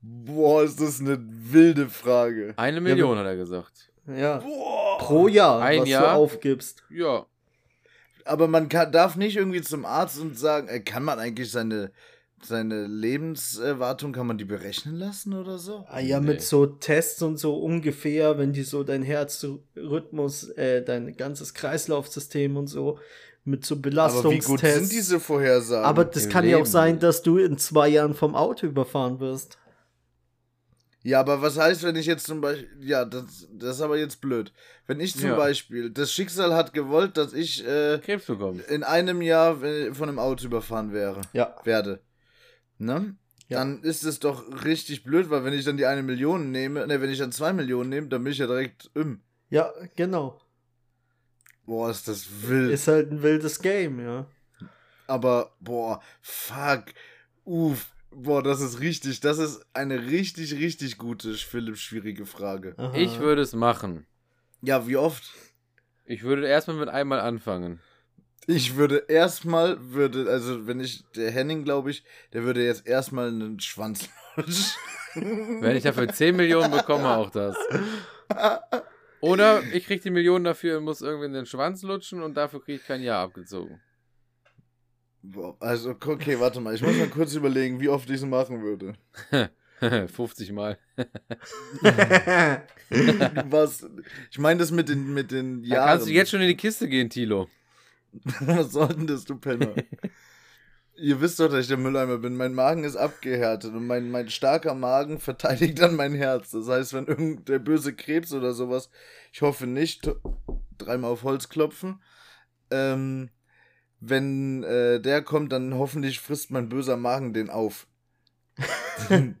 Speaker 3: Boah, ist das eine wilde Frage.
Speaker 1: Eine Million, hat er gesagt.
Speaker 2: Ja.
Speaker 3: Boah.
Speaker 2: Pro Jahr,
Speaker 1: Ein
Speaker 2: was
Speaker 1: Jahr?
Speaker 2: du aufgibst.
Speaker 1: Ja.
Speaker 3: Aber man kann, darf nicht irgendwie zum Arzt und sagen, äh, kann man eigentlich seine, seine Lebenserwartung, kann man die berechnen lassen oder so?
Speaker 2: Ah ja,
Speaker 1: Nee.
Speaker 2: mit so Tests und so ungefähr, wenn die so dein Herzrhythmus, äh, dein ganzes Kreislaufsystem und so, mit so
Speaker 3: Aber wie
Speaker 2: Belastungstests.
Speaker 3: gut sind diese Vorhersagen?
Speaker 2: Aber das kann ja auch
Speaker 1: Leben.
Speaker 2: sein, dass du in zwei Jahren vom Auto überfahren wirst.
Speaker 3: Ja, aber was heißt, wenn ich jetzt zum Beispiel, ja, das, das ist aber jetzt blöd. Wenn ich zum
Speaker 1: Ja.
Speaker 3: Beispiel, das Schicksal hat gewollt, dass ich äh,
Speaker 1: Krebs bekommen.
Speaker 3: in einem Jahr äh, von einem Auto überfahren wäre,
Speaker 2: Ja.
Speaker 3: werde, ne?
Speaker 2: Ja.
Speaker 3: Dann ist es doch richtig blöd, weil wenn ich dann die eine Million nehme, ne, wenn ich dann zwei Millionen nehme, dann bin ich ja direkt im.
Speaker 2: Ja, genau.
Speaker 3: Boah, ist das wild.
Speaker 2: Ist halt ein wildes Game, ja.
Speaker 3: Aber, boah, fuck. Uff. Boah, das ist richtig. Das ist eine richtig, richtig gute, Philipp, schwierige Frage.
Speaker 2: Aha.
Speaker 1: Ich würde es machen.
Speaker 3: Ja, wie oft?
Speaker 1: Ich würde erstmal mit einmal anfangen.
Speaker 3: Ich würde erstmal, würde, also wenn ich, der Henning, glaube ich, der würde jetzt erstmal einen Schwanz lutschen.
Speaker 1: Wenn ich dafür 10 Millionen bekomme, auch das. Oder ich kriege die Millionen dafür und muss irgendwie in den Schwanz lutschen und dafür kriege ich kein Jahr abgezogen.
Speaker 3: Also, okay, warte mal. Ich muss mal kurz überlegen, wie oft ich es machen würde.
Speaker 1: 50 Mal.
Speaker 3: Was? Ich meine das mit den, mit den
Speaker 1: Da
Speaker 3: Jahren.
Speaker 1: kannst du jetzt schon in die Kiste gehen, Tilo.
Speaker 3: Was soll denn das, du Penner? Ihr wisst doch, dass ich der Mülleimer bin. Mein Magen ist abgehärtet und mein, mein starker Magen verteidigt dann mein Herz. Das heißt, wenn irgend der böse Krebs oder sowas, ich hoffe nicht, dreimal auf Holz klopfen, ähm, wenn äh, der kommt, dann hoffentlich frisst mein böser Magen den auf.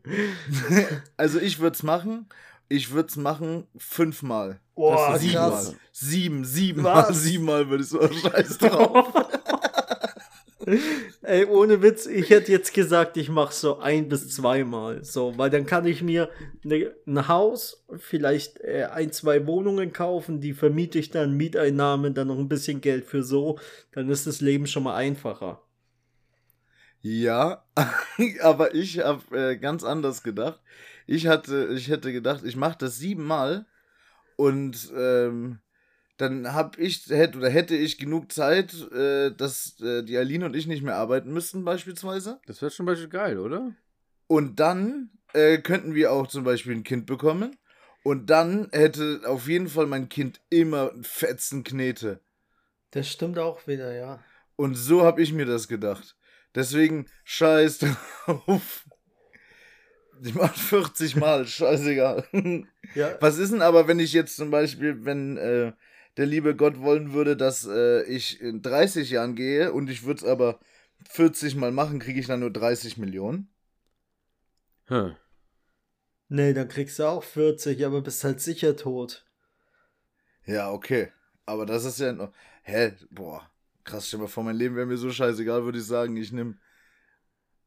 Speaker 3: also ich würde es machen. Ich würde es machen fünfmal.
Speaker 2: Boah,
Speaker 1: Das ist
Speaker 2: krass.
Speaker 1: krass.
Speaker 3: Sieben, siebenmal,
Speaker 2: Was?
Speaker 3: siebenmal würde ich so scheiß drauf.
Speaker 2: Ey, ohne Witz, ich hätte jetzt gesagt, ich mache so ein bis zweimal. So, weil dann kann ich mir ne, ein Haus, vielleicht äh, ein, zwei Wohnungen kaufen, die vermiete ich dann, Mieteinnahmen, dann noch ein bisschen Geld für so. Dann ist das Leben schon mal einfacher.
Speaker 3: Ja, aber ich habe äh, ganz anders gedacht. Ich hatte, ich hätte gedacht, ich mache das siebenmal und ähm, dann hab ich hätte oder hätte ich genug Zeit, äh, dass äh, die Aline und ich nicht mehr arbeiten müssten beispielsweise.
Speaker 1: Das wäre zum Beispiel geil, oder?
Speaker 3: Und dann äh, könnten wir auch zum Beispiel ein Kind bekommen. Und dann hätte auf jeden Fall mein Kind immer einen fetzen Knete.
Speaker 2: Das stimmt auch wieder, ja.
Speaker 3: Und so habe ich mir das gedacht. Deswegen scheiß drauf. Ich mach 40 Mal, scheißegal.
Speaker 2: Ja,
Speaker 3: Was ist denn aber, wenn ich jetzt zum Beispiel, wenn äh, der liebe Gott wollen würde, dass äh, ich in 30 Jahren gehe und ich würde es aber 40 Mal machen, kriege ich dann nur 30 Millionen?
Speaker 1: Hm.
Speaker 2: nee, dann kriegst du auch 40, aber bist halt sicher tot.
Speaker 3: Ja, okay. Aber das ist ja noch. Hä? Boah. Krass, stell mal vor, mein Leben wäre mir so scheißegal, würde ich sagen, ich nehme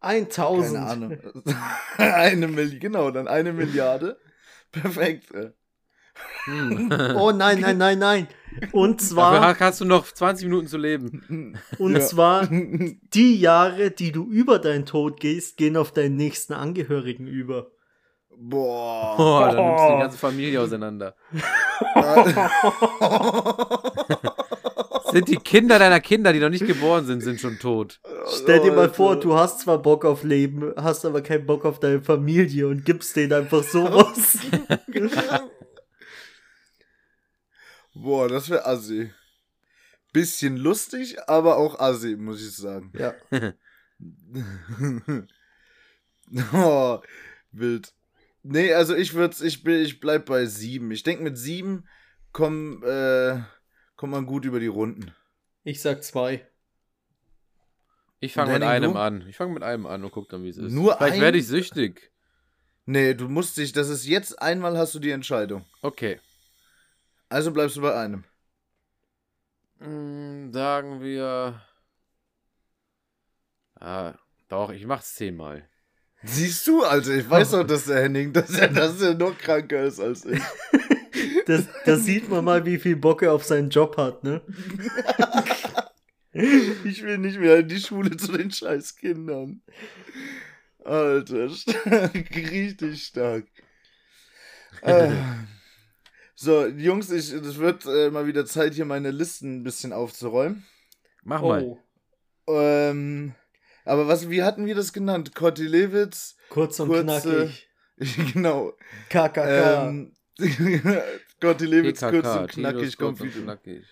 Speaker 2: 1000.
Speaker 3: Keine Ahnung. eine Milliarde, genau, dann eine Milliarde. Perfekt. äh.
Speaker 1: Hm.
Speaker 2: Oh nein, nein, nein, nein. Und
Speaker 1: Dafür
Speaker 2: zwar,
Speaker 1: hast du noch 20 Minuten zu leben.
Speaker 2: und
Speaker 3: Ja.
Speaker 2: zwar die Jahre, die du über deinen Tod gehst, gehen auf deinen nächsten Angehörigen über.
Speaker 3: Boah.
Speaker 1: Oh, dann nimmst du die ganze Familie auseinander. Sind die Kinder deiner Kinder, die noch nicht geboren sind, sind schon tot.
Speaker 2: Stell dir mal vor, du hast zwar Bock auf Leben, hast aber keinen Bock auf deine Familie und gibst denen einfach sowas.
Speaker 3: Boah, das wäre assi. Bisschen lustig, aber auch assi, muss ich sagen.
Speaker 2: ja.
Speaker 3: oh, wild. Nee, also ich würde ich, bin- ich bleib bei sieben. Ich denke, mit sieben komm, äh, kommt man gut über die Runden.
Speaker 2: Ich sag zwei.
Speaker 1: Ich fange mit einem
Speaker 3: du?
Speaker 1: an. Ich fange mit einem an und guck dann, wie es ist.
Speaker 3: Nur
Speaker 1: Vielleicht werde ich süchtig.
Speaker 3: Nee, du musst dich, das ist jetzt einmal hast du die Entscheidung.
Speaker 1: Okay.
Speaker 3: Also bleibst du bei einem.
Speaker 1: Hm, sagen wir. Ah, doch, ich mach's zehnmal.
Speaker 3: Siehst du, Alter, ich weiß doch, dass der Henning, dass er, dass er noch kranker ist als ich.
Speaker 2: Das, das sieht man mal, wie viel Bock er auf seinen Job hat, ne?
Speaker 3: Ich will nicht mehr in die Schule zu den scheiß Kindern. Alter, stark, richtig stark. Äh, so, Jungs, ich, es wird äh, mal wieder Zeit, hier meine Listen ein bisschen aufzuräumen.
Speaker 1: Mach mal.
Speaker 2: Oh,
Speaker 3: Ähm, aber was, wie hatten wir das genannt? Kotilewitz,
Speaker 2: kurz und
Speaker 3: Kurze-
Speaker 2: knackig.
Speaker 3: genau.
Speaker 2: KKK.
Speaker 3: Ähm, Kotilewitz,
Speaker 1: PKK,
Speaker 3: kurz und
Speaker 1: Tilos,
Speaker 3: knackig,
Speaker 1: kurz
Speaker 3: kommt
Speaker 1: und knackig.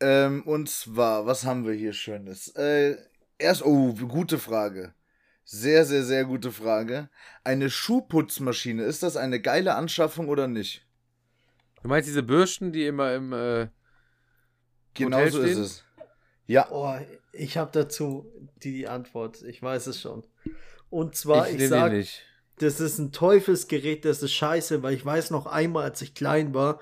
Speaker 3: Ähm, und zwar, was haben wir hier Schönes? Äh, erst, oh, gute Frage. Sehr, sehr, sehr gute Frage. Eine Schuhputzmaschine, ist das eine geile Anschaffung oder nicht?
Speaker 1: Du meinst diese Bürsten, die immer im äh,
Speaker 3: Genau so ist
Speaker 1: stehen?
Speaker 3: es. Ja,
Speaker 2: Oh, ich habe dazu die Antwort. Ich weiß es schon. Und zwar, ich,
Speaker 1: nehm die
Speaker 2: sag,
Speaker 1: nicht.
Speaker 2: das ist ein Teufelsgerät, das ist scheiße, weil ich weiß noch einmal, als ich klein war,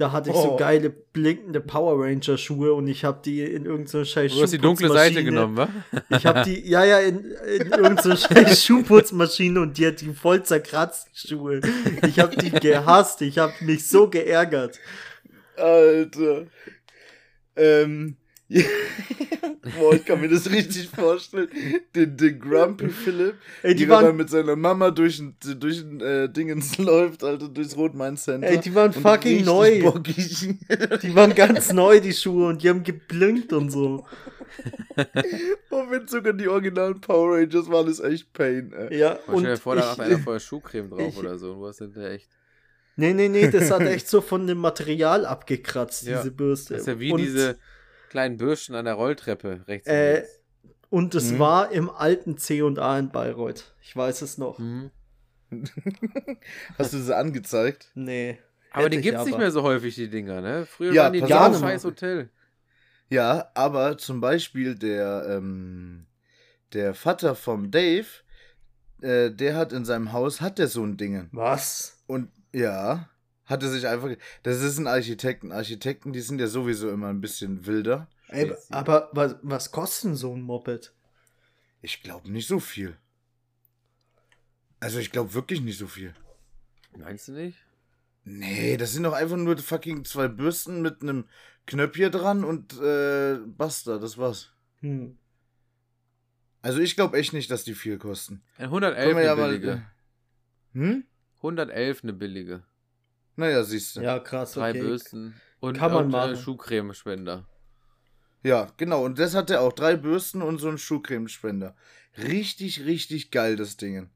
Speaker 2: da hatte ich so
Speaker 3: Oh.
Speaker 2: geile blinkende Power Ranger Schuhe und ich habe die in irgendeiner scheiß
Speaker 1: Du hast die dunkle Seite
Speaker 2: Schuhputzmaschine-
Speaker 1: genommen, wa?
Speaker 2: Ich habe die, ja, ja, in, in irgendeiner scheiß Schuhputzmaschine und die hat die voll zerkratzt, Schuhe. Ich habe die gehasst, ich habe mich so geärgert.
Speaker 3: Alter. Ähm. Boah, ich kann mir das richtig vorstellen. Den, den Grumpy Philipp,
Speaker 2: Ey, die
Speaker 3: er
Speaker 2: waren,
Speaker 3: mit seiner Mama durch, ein- durch ein äh, Dingens läuft, Alter, durchs Rot-Main Center.
Speaker 2: ey, die waren fucking neu.
Speaker 3: Bockig.
Speaker 2: Die waren ganz neu, die Schuhe, und die haben geblinkt und so.
Speaker 3: Und wenn sogar die originalen Power Rangers waren, ist echt Pain, ey.
Speaker 2: Ja,
Speaker 1: Und
Speaker 2: und
Speaker 1: stell dir vor, da macht
Speaker 2: ich,
Speaker 1: einer vorher Schuhcreme drauf
Speaker 2: ich-
Speaker 1: oder so. Und du hast hinterher echt.
Speaker 2: nee, nee, nee, das hat echt so von dem Material abgekratzt,
Speaker 1: Ja,
Speaker 2: diese Bürste.
Speaker 1: Das ist ja wie
Speaker 2: und,
Speaker 1: diese kleinen Bürsten an der Rolltreppe rechts und
Speaker 2: Äh. Und es
Speaker 3: Mhm.
Speaker 2: war im alten C&A in Bayreuth. Ich weiß es noch.
Speaker 1: Mhm.
Speaker 3: Hast du sie angezeigt?
Speaker 2: Nee.
Speaker 1: Aber die
Speaker 2: ich
Speaker 1: gibt's nicht mehr so häufig, die Dinger, ne? Früher
Speaker 3: Ja,
Speaker 1: waren die ein scheiß Hotel.
Speaker 3: Ja, aber zum Beispiel der, ähm, der Vater vom Dave, äh, der hat in seinem Haus, hat der so ein Ding.
Speaker 2: Was?
Speaker 3: Und ja, hat er sich einfach, das ist ein Architekten. Architekten, die sind ja sowieso immer ein bisschen wilder.
Speaker 2: Ey, aber was, was kostet denn so ein Moped?
Speaker 3: Ich glaube nicht so viel. Also ich glaube wirklich nicht so viel.
Speaker 1: Meinst du nicht?
Speaker 3: Nee, das sind doch einfach nur fucking zwei Bürsten mit einem Knöpfchen dran und äh, basta, das war's.
Speaker 2: Hm.
Speaker 3: Also ich glaube echt nicht, dass die viel kosten.
Speaker 1: Ein 111
Speaker 3: Können wir
Speaker 1: eine
Speaker 3: ja mal.
Speaker 1: billige.
Speaker 3: Hm?
Speaker 1: 111 eine billige.
Speaker 3: Naja, siehst du. Ja.
Speaker 2: Ja, krass.
Speaker 1: Drei
Speaker 2: okay.
Speaker 1: Bürsten. Und,
Speaker 2: Kann man
Speaker 1: und
Speaker 2: machen.
Speaker 1: Schuhcremespender.
Speaker 3: genau. Und das hat er auch. Drei Bürsten und so einen Schuhcremespender. Richtig, richtig geil, das Ding.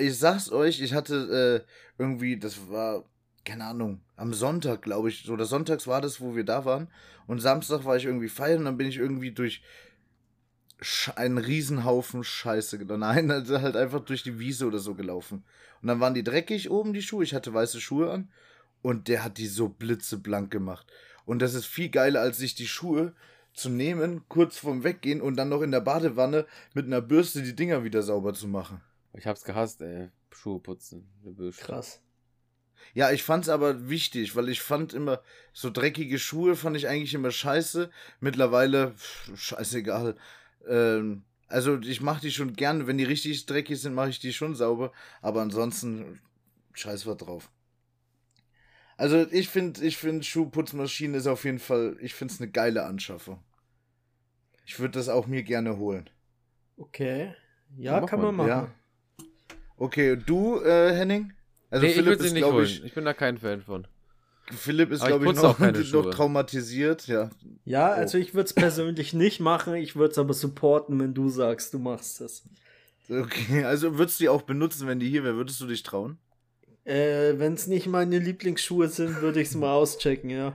Speaker 3: Ich sag's euch, ich hatte äh, irgendwie, das war, keine Ahnung, am Sonntag, glaube ich, oder sonntags war das, wo wir da waren. Und Samstag war ich irgendwie feiern und dann bin ich irgendwie durch einen Riesenhaufen Scheiße gelaufen. Nein, also halt einfach durch die Wiese oder so gelaufen. Und dann waren die dreckig oben, die Schuhe. Ich hatte weiße Schuhe an. Und der hat die so blitzeblank gemacht. Und das ist viel geiler, als sich die Schuhe zu nehmen, kurz vorm Weggehen und dann noch in der Badewanne mit einer Bürste die Dinger wieder sauber zu machen.
Speaker 1: Ich hab's gehasst, ey. Schuhe putzen.
Speaker 2: Krass.
Speaker 3: Ja, ich fand's aber wichtig, weil ich fand immer, so dreckige Schuhe fand ich eigentlich immer scheiße. Mittlerweile, pff, scheißegal. Ähm, also ich mache die schon gerne, wenn die richtig dreckig sind, mache ich die schon sauber. Aber ansonsten, scheiß was drauf. Also ich finde, ich finde Schuhputzmaschine ist auf jeden Fall, ich finde es eine geile Anschaffung. Ich würde das auch mir gerne holen.
Speaker 2: Okay. Ja,
Speaker 1: Mach
Speaker 2: kann
Speaker 1: mal.
Speaker 2: man machen.
Speaker 3: Ja. Okay, und du, äh, Henning? Also
Speaker 1: nee, ich
Speaker 3: Philipp
Speaker 1: würde sie nicht holen.
Speaker 3: ich,
Speaker 1: Ich bin da kein Fan von.
Speaker 3: Philipp ist,
Speaker 1: ich
Speaker 3: glaube ich, noch, noch traumatisiert, ja.
Speaker 2: Ja,
Speaker 3: Oh.
Speaker 2: also ich würde es persönlich nicht machen, ich würde es aber supporten, wenn du sagst, du machst es.
Speaker 3: Okay, also würdest du die auch benutzen, wenn die hier wäre? Würdest du dich trauen?
Speaker 2: Äh, wenn es nicht meine Lieblingsschuhe sind, würde ich es mal auschecken, ja.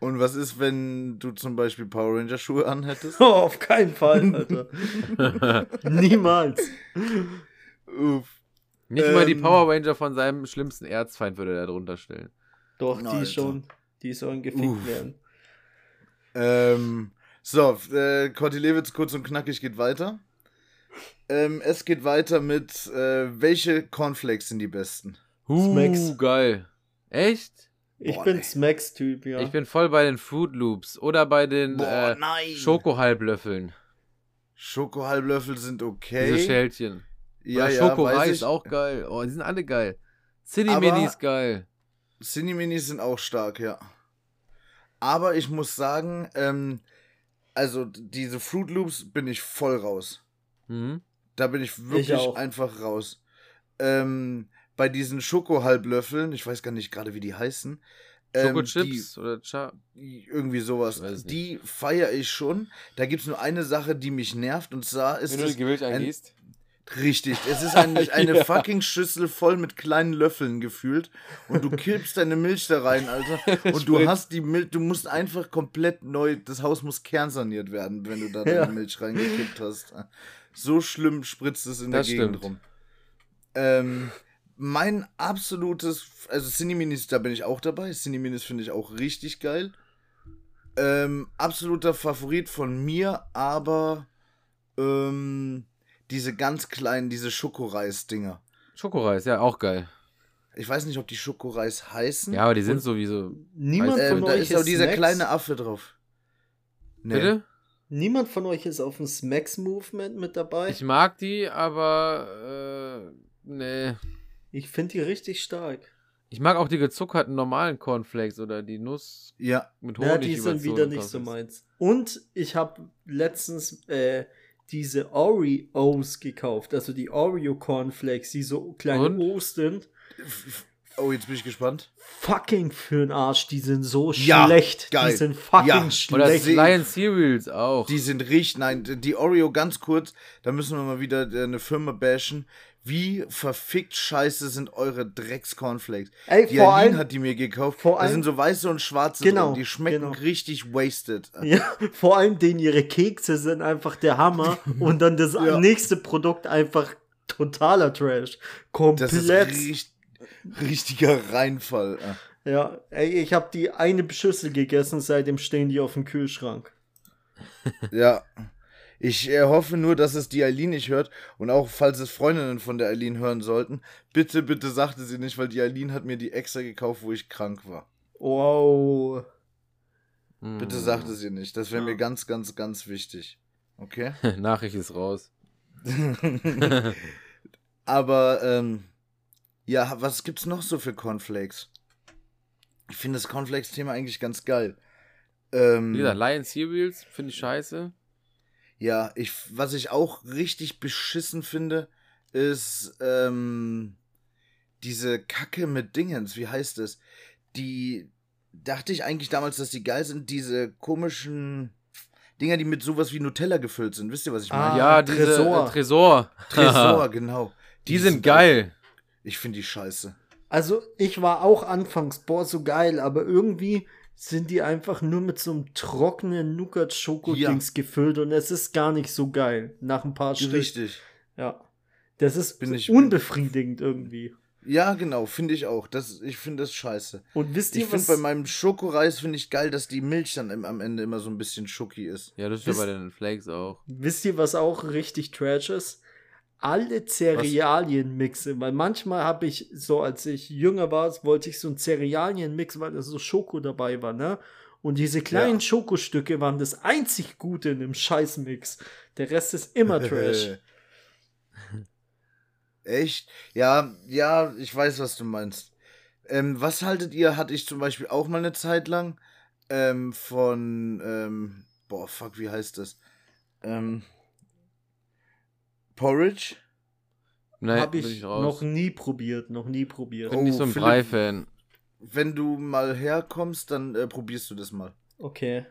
Speaker 3: Und was ist, wenn du zum Beispiel Power Ranger Schuhe anhättest?
Speaker 2: Oh, auf keinen Fall, Alter. Niemals.
Speaker 3: Uff.
Speaker 1: Nicht mal die
Speaker 3: Ähm.
Speaker 1: Power Ranger von seinem schlimmsten Erzfeind würde er drunter stellen.
Speaker 2: Doch,
Speaker 3: Alter.
Speaker 2: die schon. Die sollen gefickt
Speaker 3: Uff.
Speaker 2: werden.
Speaker 3: Ähm, so, äh, Corti Lewitz kurz und knackig geht weiter. Ähm, es geht weiter mit, äh, welche Cornflakes sind die besten?
Speaker 2: Smacks.
Speaker 1: Uh, geil. Echt?
Speaker 2: Ich
Speaker 3: Boah,
Speaker 2: bin. Smacks-Typ, ja.
Speaker 1: Ich bin voll bei den Fruit Loops oder bei den
Speaker 3: Boah,
Speaker 1: äh! Schokohalblöffeln.
Speaker 3: Schokohalblöffel sind okay.
Speaker 1: Diese Schälchen.
Speaker 3: ja,
Speaker 1: Oder
Speaker 3: ja,
Speaker 1: Schokoreis auch geil. Oh, die sind alle geil. Cine
Speaker 3: Aber-
Speaker 1: Mini ist geil.
Speaker 3: Cineminis sind auch stark, ja. Aber ich muss sagen, ähm, also diese Fruit Loops bin ich voll raus.
Speaker 1: Mhm.
Speaker 3: Da bin ich wirklich
Speaker 2: auch.
Speaker 3: einfach raus. Ähm, bei diesen Schokohalblöffeln, ich weiß gar nicht gerade, wie die heißen. ähm,
Speaker 1: Schokochips oder Cha
Speaker 3: die, irgendwie sowas.
Speaker 1: Ich.
Speaker 3: Die feiere ich schon. Da gibt es nur eine Sache, die mich nervt, und zwar ist es
Speaker 1: Gewürz
Speaker 3: ein- Richtig, es ist ein, eine
Speaker 1: Ja.
Speaker 3: fucking Schüssel voll mit kleinen Löffeln gefühlt und du kippst deine Milch da rein, Alter. Und du hast die Milch, du musst einfach komplett neu, das Haus muss kernsaniert werden, wenn du da deine
Speaker 2: Ja.
Speaker 3: Milch reingekippt hast. So schlimm spritzt es in
Speaker 1: Das
Speaker 3: der Gegend
Speaker 1: stimmt.
Speaker 3: rum. Ähm, mein absolutes, also Cineminis, da bin ich auch dabei. Cineminis finde ich auch richtig geil. Ähm, absoluter Favorit von mir, aber ähm, diese ganz kleinen, diese Schokoreis-Dinger.
Speaker 1: Schokoreis, ja, auch geil.
Speaker 3: Ich weiß nicht, ob die Schokoreis heißen.
Speaker 1: Ja, aber die sind sowieso.
Speaker 2: Niemand
Speaker 3: ähm,
Speaker 2: von
Speaker 3: da
Speaker 2: euch
Speaker 3: ist auch dieser
Speaker 2: Snacks?
Speaker 3: kleine Affe drauf. Nee.
Speaker 1: Bitte?
Speaker 2: Niemand von euch ist auf dem Smacks-Movement mit dabei?
Speaker 1: Ich mag die, aber. Äh, nee.
Speaker 2: Ich finde die richtig stark.
Speaker 1: Ich mag auch die gezuckerten normalen Cornflakes oder die Nuss
Speaker 3: Ja,
Speaker 1: mit Honig.
Speaker 2: Ja, die sind wieder nicht so meins. Und ich habe letztens äh, diese Oreos gekauft, also die Oreo Cornflakes, die so kleine
Speaker 1: Und?
Speaker 2: O's sind.
Speaker 3: Oh, jetzt bin ich gespannt.
Speaker 2: Fucking für den Arsch, die sind so
Speaker 3: Ja,
Speaker 2: schlecht.
Speaker 3: geil.
Speaker 2: Die sind fucking
Speaker 3: Ja.
Speaker 1: Oder
Speaker 2: schlecht.
Speaker 3: seh-
Speaker 1: Lion Cereals auch.
Speaker 3: Die sind richtig, nein, die Oreo ganz kurz, da müssen wir mal wieder eine Firma bashen. Wie verfickt scheiße sind eure Drecks-Cornflakes?
Speaker 2: Ey,
Speaker 3: Die
Speaker 2: vor
Speaker 3: Aline
Speaker 2: allem,
Speaker 3: hat die mir gekauft.
Speaker 2: vor
Speaker 3: da
Speaker 2: allem-
Speaker 3: sind so weiße und schwarze
Speaker 2: Genau,
Speaker 3: drin. Die schmecken
Speaker 2: genau.
Speaker 3: richtig wasted.
Speaker 2: ja, vor allem denen ihre Kekse sind einfach der Hammer und dann das
Speaker 3: Ja.
Speaker 2: nächste Produkt einfach totaler Trash.
Speaker 3: Das
Speaker 2: Komplett.
Speaker 3: ist richt, richtiger Reinfall. äh.
Speaker 2: Ja, ey, ich habe die eine Schüssel gegessen, seitdem stehen die auf dem Kühlschrank.
Speaker 3: Ja. Ich äh, hoffe nur, dass es die Eileen nicht hört. Und auch, falls es Freundinnen von der Eileen hören sollten, bitte, bitte sagte sie nicht, weil die Eileen hat mir die extra gekauft, wo ich krank war.
Speaker 2: Wow.
Speaker 1: Hm.
Speaker 3: Bitte sagte sie nicht. Das wäre mir ganz, ganz, ganz wichtig. Okay?
Speaker 1: Nachricht ist raus.
Speaker 3: Aber, ähm, ja, was gibt's noch so für Cornflakes? Ich finde das Cornflakes-Thema eigentlich ganz geil. Ähm,
Speaker 1: Wie gesagt, Lion Cereals finde ich scheiße.
Speaker 3: Ja, ich, was ich auch richtig beschissen finde, ist ähm, diese Kacke mit Dingens. Wie heißt es? Die dachte ich eigentlich damals, dass die geil sind. Diese komischen Dinger, die mit sowas wie Nutella gefüllt sind. Wisst ihr, was ich
Speaker 2: Ah,
Speaker 3: meine?
Speaker 1: ja, diese
Speaker 2: Tresor.
Speaker 1: Äh, Tresor.
Speaker 3: Tresor, genau.
Speaker 1: Die sind geil.
Speaker 3: Auch, ich finde die scheiße.
Speaker 2: Also, ich war auch anfangs, boah, so geil, aber irgendwie sind die einfach nur mit so einem trockenen Nougat-Schoko-Dings gefüllt und es ist gar nicht so geil. Nach ein paar Stück.
Speaker 3: Richtig.
Speaker 2: Ja. Das ist
Speaker 3: Bin ich-
Speaker 2: unbefriedigend irgendwie.
Speaker 3: Ja, genau, finde ich auch. Das, ich finde das scheiße.
Speaker 2: Und wisst
Speaker 3: Ich
Speaker 2: ihr,
Speaker 3: finde
Speaker 2: was.
Speaker 3: bei meinem Schokoreis finde ich geil, dass die Milch dann im, am Ende immer so ein bisschen schoki ist.
Speaker 1: Ja, das ist ja bei den Flakes auch.
Speaker 2: Wisst ihr, was auch richtig trash ist? Alle Cerealienmixe, weil manchmal habe ich so, als ich jünger war, wollte ich so einen Cerealienmix, weil da so Schoko dabei war, ne? Und diese kleinen
Speaker 3: Ja.
Speaker 2: Schokostücke waren das einzig Gute in dem Scheißmix. Der Rest ist immer trash.
Speaker 3: Echt? Ja, ja, ich weiß, was du meinst. Ähm, was haltet ihr, hatte ich zum Beispiel auch mal eine Zeit lang, ähm, von, ähm, boah, fuck, wie heißt das? Ähm, Porridge?
Speaker 1: Nein,
Speaker 2: habe ich noch nie probiert, noch nie probiert.
Speaker 1: bin nicht so ein
Speaker 3: Oh, Philipp.
Speaker 1: Brei-Fan.
Speaker 3: Wenn du mal herkommst, dann äh, probierst du das mal.
Speaker 2: Okay.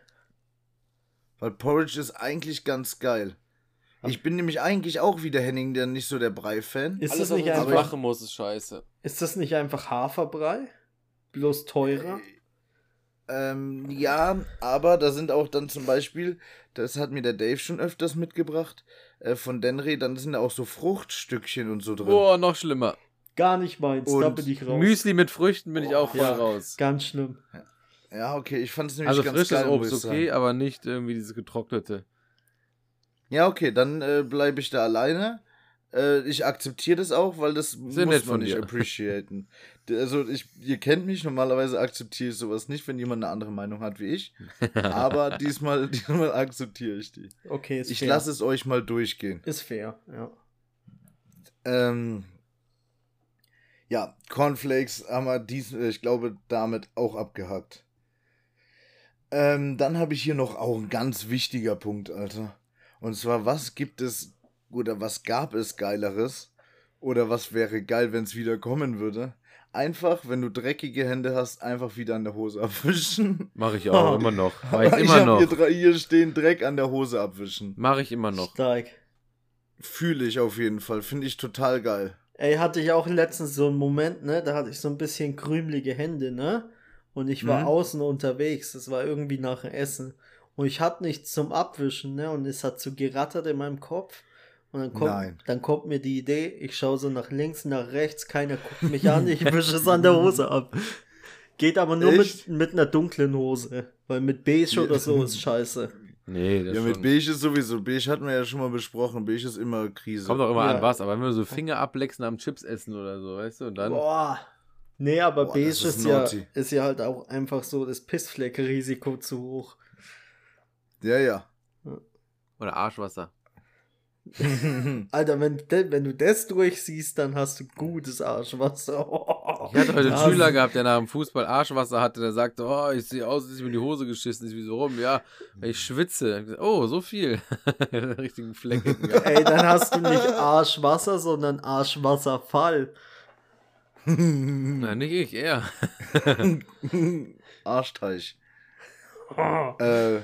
Speaker 3: Weil Porridge ist eigentlich ganz geil. Ich bin nämlich eigentlich auch wie der Henning, der nicht so der Brei-Fan.
Speaker 2: Ist
Speaker 1: Alles,
Speaker 2: das nicht einfach,
Speaker 1: machen muss, ist scheiße.
Speaker 2: ist das nicht einfach Haferbrei? Bloß teurer?
Speaker 3: Ähm, ja, aber da sind auch dann zum Beispiel, das hat mir der Dave schon öfters mitgebracht, äh, von Denry, dann sind da auch so Fruchtstückchen und so drin.
Speaker 1: Boah, noch schlimmer.
Speaker 2: Gar nicht meins, da
Speaker 3: Und
Speaker 2: bin ich raus.
Speaker 1: Müsli mit Früchten bin ich auch voll
Speaker 2: Ja.
Speaker 1: raus.
Speaker 2: Ganz schlimm.
Speaker 3: Ja, okay, ich fand es nämlich
Speaker 1: Also
Speaker 3: ganz
Speaker 1: frisches
Speaker 3: geil,
Speaker 1: Obst okay, aber nicht irgendwie dieses getrocknete.
Speaker 3: Ja, okay, dann äh, bleibe ich da alleine. Äh, ich akzeptiere das auch, weil das
Speaker 1: Sehr nett
Speaker 3: muss man
Speaker 1: von
Speaker 3: nicht
Speaker 1: dir.
Speaker 3: appreciaten. Also ich, ihr kennt mich, normalerweise akzeptiere ich sowas nicht, wenn jemand eine andere Meinung hat wie ich. Aber diesmal, diesmal akzeptiere ich die.
Speaker 2: Okay, ist
Speaker 3: Ich
Speaker 2: fair.
Speaker 3: lasse es euch mal durchgehen.
Speaker 2: Ist fair, ja.
Speaker 3: Ähm, ja, Cornflakes haben wir dies, äh, ich glaube, damit auch abgehakt. Ähm, dann habe ich hier noch auch ein ganz wichtiger Punkt, Alter. Und zwar, was gibt es oder was gab es Geileres? Oder was wäre geil, wenn es wieder kommen würde? Einfach, wenn du dreckige Hände hast, einfach wieder an der Hose abwischen.
Speaker 1: Mache ich auch immer noch. Mach ich
Speaker 3: ich
Speaker 1: immer noch.
Speaker 3: hier, hier stehen, Dreck an der Hose abwischen.
Speaker 1: Mache ich immer noch.
Speaker 2: Stark.
Speaker 3: Fühle ich auf jeden Fall. Finde ich total geil.
Speaker 2: Ey, hatte ich auch letztens so einen Moment, ne? Da hatte ich so ein bisschen krümelige Hände, ne? Und ich war
Speaker 3: Mhm.
Speaker 2: außen unterwegs. Das war irgendwie nach dem Essen. Und ich hatte nichts zum Abwischen, ne? Und es hat so gerattert in meinem Kopf. Und dann kommt,
Speaker 3: Nein.
Speaker 2: dann kommt mir die Idee, ich schaue so nach links, nach rechts, keiner guckt mich an, ich wische es an der Hose ab. Geht aber nur mit,
Speaker 3: Echt?
Speaker 2: mit einer dunklen Hose. Weil mit beige oder so ist scheiße.
Speaker 1: Nee, das
Speaker 3: Ja, mit
Speaker 1: schon.
Speaker 3: Beige ist sowieso. Beige hatten wir ja schon mal besprochen. Beige ist immer Krise.
Speaker 1: Kommt auch immer
Speaker 2: Ja.
Speaker 1: an was, aber wenn wir so Finger ablecken am Chips essen oder so, weißt du, und dann.
Speaker 2: Boah. Nee, aber
Speaker 3: Boah,
Speaker 2: beige ist,
Speaker 3: ist
Speaker 2: ja, ist ja halt auch einfach so das Pissfleckrisiko zu hoch.
Speaker 3: Ja, ja.
Speaker 1: Oder Arschwasser.
Speaker 2: Alter, wenn, wenn du das durchsiehst, dann hast du gutes Arschwasser.
Speaker 1: Ich hatte heute einen Schüler gehabt, der nach dem Fußball Arschwasser hatte, der sagte, oh, ich sehe aus, als ist mir in die Hose geschissen. Ich wieso rum? Ja, ich schwitze. Ich Oh, so viel. Richtigen Flecken. gehabt.
Speaker 2: Ey, dann hast du nicht Arschwasser, sondern Arschwasserfall.
Speaker 1: Nein, nicht ich, er.
Speaker 3: Arschteich. Äh,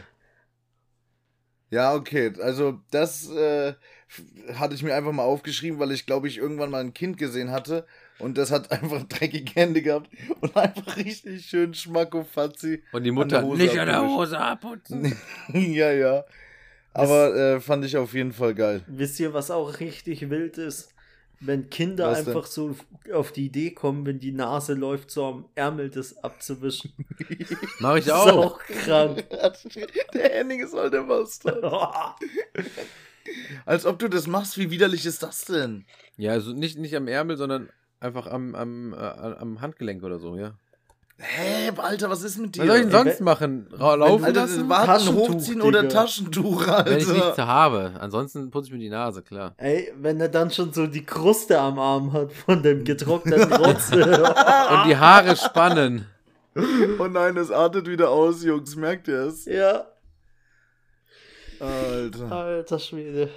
Speaker 3: ja, okay. Also, das äh, hatte ich mir einfach mal aufgeschrieben, weil ich glaube, ich irgendwann mal ein Kind gesehen hatte und das hat einfach dreckige Hände gehabt und einfach richtig schön schmackofatzi.
Speaker 1: Und die
Speaker 3: An
Speaker 1: Mutter,
Speaker 3: Hose
Speaker 1: nicht an der. Hose abputzen.
Speaker 3: ja, ja. Aber äh, fand ich auf jeden Fall geil.
Speaker 2: Wisst ihr, was auch richtig wild ist? Wenn Kinder
Speaker 3: Was denn?
Speaker 2: einfach so auf die Idee kommen, wenn die Nase läuft, so am Ärmel das abzuwischen.
Speaker 1: Mach ich
Speaker 2: Das ist
Speaker 1: auch.
Speaker 2: auch krank.
Speaker 3: der Henning ist halt der Bastard. Als ob du das machst, wie widerlich ist das denn?
Speaker 1: Ja, also nicht, nicht am Ärmel, sondern einfach am, am, äh, am Handgelenk oder so, ja.
Speaker 3: Hä, Alter, was ist mit dir?
Speaker 1: Was soll ich denn sonst
Speaker 2: wenn-
Speaker 1: machen? Laufen
Speaker 3: Alter,
Speaker 1: lassen?
Speaker 3: warten,
Speaker 2: Taschentuch,
Speaker 3: hochziehen oder
Speaker 2: Digga.
Speaker 3: Taschentuch,
Speaker 1: Wenn ich nichts
Speaker 3: Alter.
Speaker 1: habe. Ansonsten putze ich mir die Nase, klar.
Speaker 2: Ey, wenn er dann schon so die Kruste am Arm hat von dem getrockneten Rotze.
Speaker 1: Und die Haare spannen.
Speaker 3: Oh nein, es artet wieder aus, Jungs, merkt ihr es?
Speaker 2: ja,
Speaker 3: Alter.
Speaker 2: alter Schwede.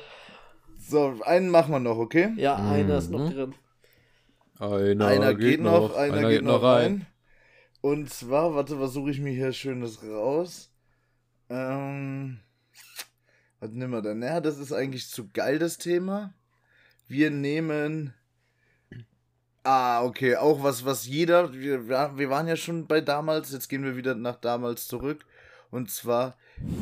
Speaker 3: So, einen machen wir noch, okay?
Speaker 2: Ja, einer ist noch
Speaker 1: Mhm.
Speaker 2: drin.
Speaker 1: Einer,
Speaker 3: einer geht, noch, einer, geht, noch rein. Und zwar, warte, was suche ich mir hier Schönes raus? Ähm, was nehmen wir denn? Naja, das ist eigentlich zu geil, das Thema. Wir nehmen. Ah, okay, auch was, was jeder. Wir, wir waren ja schon bei damals, jetzt gehen wir wieder nach damals zurück. Und zwar,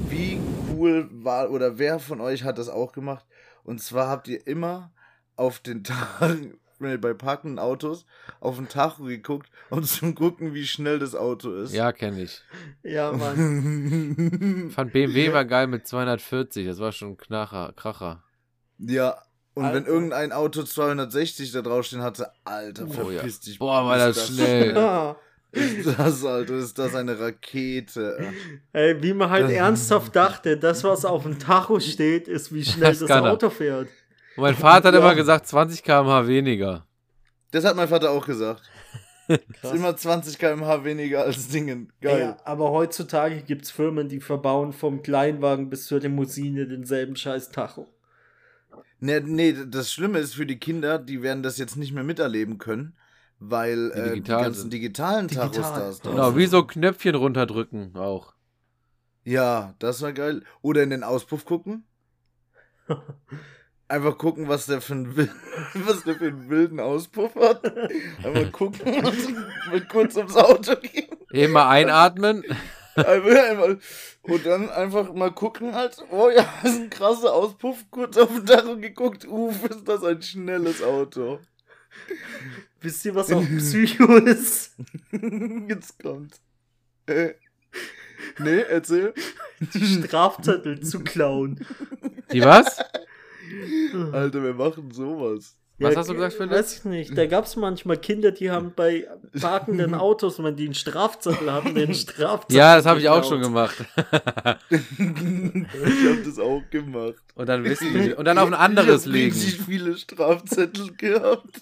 Speaker 3: wie cool war oder wer von euch hat das auch gemacht? Und zwar habt ihr immer auf den Tagen, nee, bei parkenden Autos, auf den Tacho geguckt, um zu gucken, wie schnell das Auto ist.
Speaker 1: Ja, kenne ich.
Speaker 2: Ja, Mann.
Speaker 1: Fand BMW war geil mit 240. Das war schon ein Knacher, Kracher.
Speaker 3: ja. Und wenn
Speaker 2: Alter.
Speaker 3: irgendein Auto 260 da draufstehen hatte, Alter,
Speaker 1: Oh ja.
Speaker 3: verpiss dich.
Speaker 1: Boah, war
Speaker 3: ist
Speaker 1: das schnell.
Speaker 3: Ist das, Alter, ist das eine Rakete.
Speaker 2: Ey, wie man halt ernsthaft dachte, das, was auf dem Tacho steht, ist, wie schnell
Speaker 1: Das
Speaker 2: das,
Speaker 1: er.
Speaker 2: Auto fährt.
Speaker 1: Und mein Vater hat
Speaker 3: Ja.
Speaker 1: immer gesagt, 20 km/h weniger.
Speaker 3: Das hat mein Vater auch gesagt.
Speaker 2: Krass.
Speaker 3: Ist immer 20 km/h weniger als Dingen. Geil.
Speaker 2: Ja, aber heutzutage gibt es Firmen, die verbauen vom Kleinwagen bis zur Limousine denselben scheiß Tacho.
Speaker 3: Nee, nee, das Schlimme ist für die Kinder, die werden das jetzt nicht mehr miterleben können, weil
Speaker 1: Die
Speaker 3: äh, die
Speaker 1: digital
Speaker 3: ganzen
Speaker 1: sind.
Speaker 3: digitalen
Speaker 2: Digital.
Speaker 3: Tachostars da
Speaker 1: Genau,
Speaker 3: sind.
Speaker 1: wie so Knöpfchen runterdrücken auch.
Speaker 3: Ja, das war geil. Oder in den Auspuff gucken. Einfach gucken, was der für einen, was der für einen wilden Auspuff hat. Einfach gucken und mit kurz ums Auto gehen.
Speaker 1: Eben mal einatmen.
Speaker 3: Und dann einfach mal gucken halt, oh ja, das ist ein krasser Auspuff. Kurz auf den Dach und geguckt, uff, ist das ein schnelles Auto.
Speaker 2: Wisst ihr, was auch Psycho ist?
Speaker 3: Jetzt kommt. Äh, nee, erzähl.
Speaker 2: Die Strafzettel zu klauen.
Speaker 1: Die was?
Speaker 3: Alter, wir machen sowas.
Speaker 1: Was hast du gesagt, Philipp?
Speaker 2: Weiß ich nicht. Da gab es manchmal Kinder, die haben bei parkenden Autos, wenn die einen Strafzettel hatten, den Strafzettel.
Speaker 1: Ja, das habe ich auch schon gemacht.
Speaker 3: ich habe das auch gemacht.
Speaker 1: Und dann wissen die. Und dann auf ein anderes
Speaker 3: ich
Speaker 1: legen.
Speaker 3: richtig viele Strafzettel gehabt.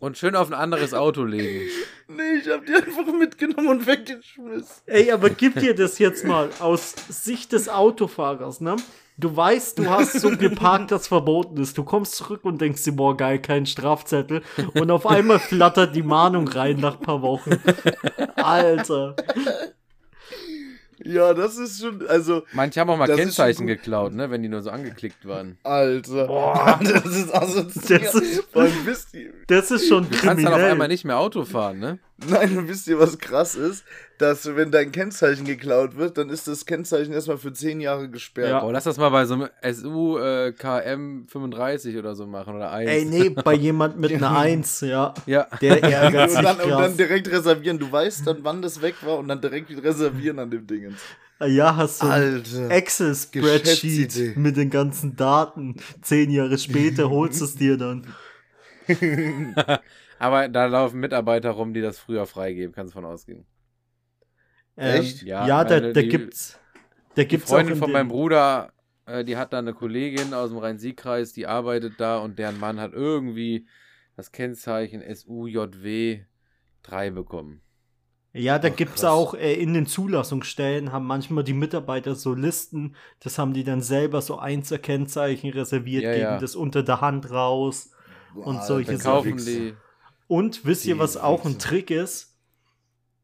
Speaker 1: Und schön auf ein anderes Auto legen.
Speaker 3: Nee, ich habe die einfach mitgenommen und weggeschmissen.
Speaker 2: Ey, aber gib dir das jetzt mal aus Sicht des Autofahrers, ne? Du weißt, du hast so geparkt, dass verboten ist. Du kommst zurück und denkst dir, boah, geil, kein Strafzettel. Und auf einmal flattert die Mahnung rein nach ein paar Wochen. Alter.
Speaker 3: Ja, das ist schon, also,
Speaker 1: Manche haben auch mal Kennzeichen geklaut, ne? Wenn die nur so angeklickt waren.
Speaker 3: Alter.
Speaker 2: Boah.
Speaker 3: Das ist asozial.
Speaker 2: Das ist- Das ist schon
Speaker 1: Du kannst dann auf
Speaker 2: kriminell.
Speaker 1: einmal nicht mehr Auto fahren, ne?
Speaker 3: Nein, und wisst ihr, was krass ist? Dass, wenn dein Kennzeichen geklaut wird, dann ist das Kennzeichen erstmal für zehn Jahre gesperrt.
Speaker 2: Ja.
Speaker 1: Oh, lass das mal bei so einem SU äh, KM 35 oder so machen oder 1.
Speaker 2: Ey, nee, bei jemand mit einer Eins, ja.
Speaker 1: Ja.
Speaker 2: Der ärgert
Speaker 3: Und
Speaker 2: sich
Speaker 3: dann, und dann direkt reservieren. Du weißt dann, wann das weg war und dann direkt reservieren an dem Dingens.
Speaker 2: Ja, hast du. Excel-Spreadsheet
Speaker 3: Geschäftsidee.
Speaker 2: mit den ganzen Daten. Zehn Jahre später holst du es dir dann.
Speaker 1: Aber da laufen Mitarbeiter rum, die das früher freigeben, kannst du von ausgehen.
Speaker 2: Ähm,
Speaker 3: Echt?
Speaker 2: Ja,
Speaker 1: Ja,
Speaker 2: da, da
Speaker 1: die-
Speaker 2: gibt's. Da
Speaker 1: Die
Speaker 2: gibt's auch
Speaker 1: Freundin
Speaker 2: in
Speaker 1: von meinem Bruder, äh, die hat da eine Kollegin aus dem Rhein-Sieg-Kreis, die arbeitet da und deren Mann hat irgendwie das Kennzeichen SUJW 3 bekommen.
Speaker 2: Ja, da
Speaker 3: Ach,
Speaker 2: gibt's
Speaker 3: krass.
Speaker 2: auch äh, in den Zulassungsstellen haben manchmal die Mitarbeiter so Listen, das haben die dann selber so Einzelkennzeichen reserviert,
Speaker 1: Ja,
Speaker 2: geben
Speaker 1: ja.
Speaker 2: das unter der Hand raus. Und solche
Speaker 1: Dann
Speaker 2: Sachen.
Speaker 1: kaufen die.
Speaker 2: Und wisst ihr, was auch ein. Trick ist?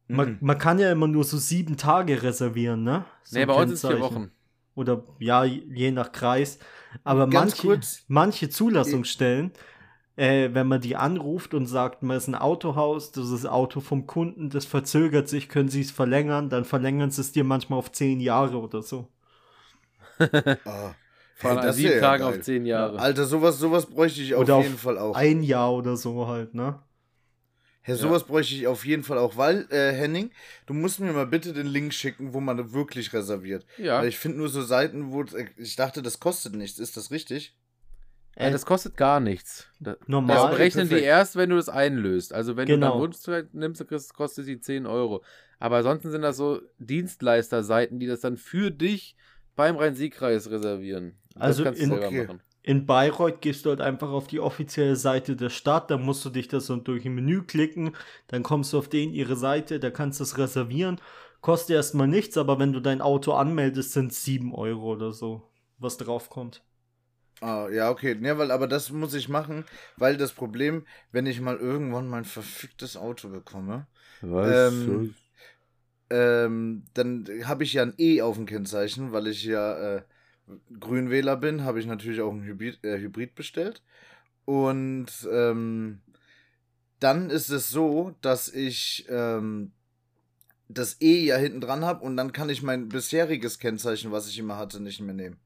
Speaker 2: Man,
Speaker 3: Mhm.
Speaker 2: man kann ja immer nur so sieben Tage reservieren, ne? So
Speaker 1: Nee, bei uns ist vier. Wochen.
Speaker 2: Oder ja, je nach Kreis. Aber
Speaker 3: Ganz
Speaker 2: manche,
Speaker 3: kurz.
Speaker 2: manche Zulassungsstellen, äh, wenn man die anruft und sagt, man ist ein Autohaus, das ist das Auto vom Kunden, das verzögert sich, können sie es verlängern, dann verlängern sie es dir manchmal auf zehn Jahre oder so.
Speaker 3: Ah.
Speaker 1: Von
Speaker 3: Hey,
Speaker 1: sieben
Speaker 3: ja
Speaker 1: Tagen
Speaker 3: geil.
Speaker 1: auf zehn Jahre.
Speaker 3: Alter, sowas, sowas bräuchte ich auf
Speaker 2: Oder auf
Speaker 3: jeden Fall auch.
Speaker 2: Ein Jahr oder so halt, ne?
Speaker 3: Ja, sowas bräuchte ich auf jeden Fall auch, weil, äh, Henning, du musst mir mal bitte den Link schicken, wo man wirklich reserviert.
Speaker 1: Ja.
Speaker 3: Weil ich finde nur so Seiten, wo ich dachte, das kostet nichts. Ist das richtig?
Speaker 1: Äh, das kostet gar nichts. Das,
Speaker 2: Normal.
Speaker 1: das berechnen die erst, wenn du das einlöst. Also wenn
Speaker 2: Genau.
Speaker 1: du dann Wunschzeit nimmst, kostet sie 10 Euro. Aber ansonsten sind das so Dienstleisterseiten, die das dann für dich beim Rhein-Sieg-Kreis reservieren. Das
Speaker 2: Also
Speaker 1: kannst du
Speaker 2: in-
Speaker 3: Okay.
Speaker 1: machen.
Speaker 2: In Bayreuth gehst du halt einfach auf die offizielle Seite der Stadt, da musst du dich das so durch ein Menü klicken, dann kommst du auf den ihre Seite, da kannst du es reservieren. Kostet erstmal nichts, aber wenn du dein Auto anmeldest, sind es 7 Euro oder so, was drauf kommt.
Speaker 3: Ah, ja, okay. Ja, weil, aber das muss ich machen, weil das Problem, wenn ich mal irgendwann mein verficktes Auto bekomme, Ähm, ähm, dann habe ich ja ein E auf dem Kennzeichen, weil ich ja äh, Grünwähler bin, habe ich natürlich auch ein Hybrid, äh, Hybrid bestellt. Und ähm, dann ist es so, dass ich ähm, das E ja hinten dran habe und dann kann ich mein bisheriges Kennzeichen, was ich immer hatte, nicht mehr nehmen.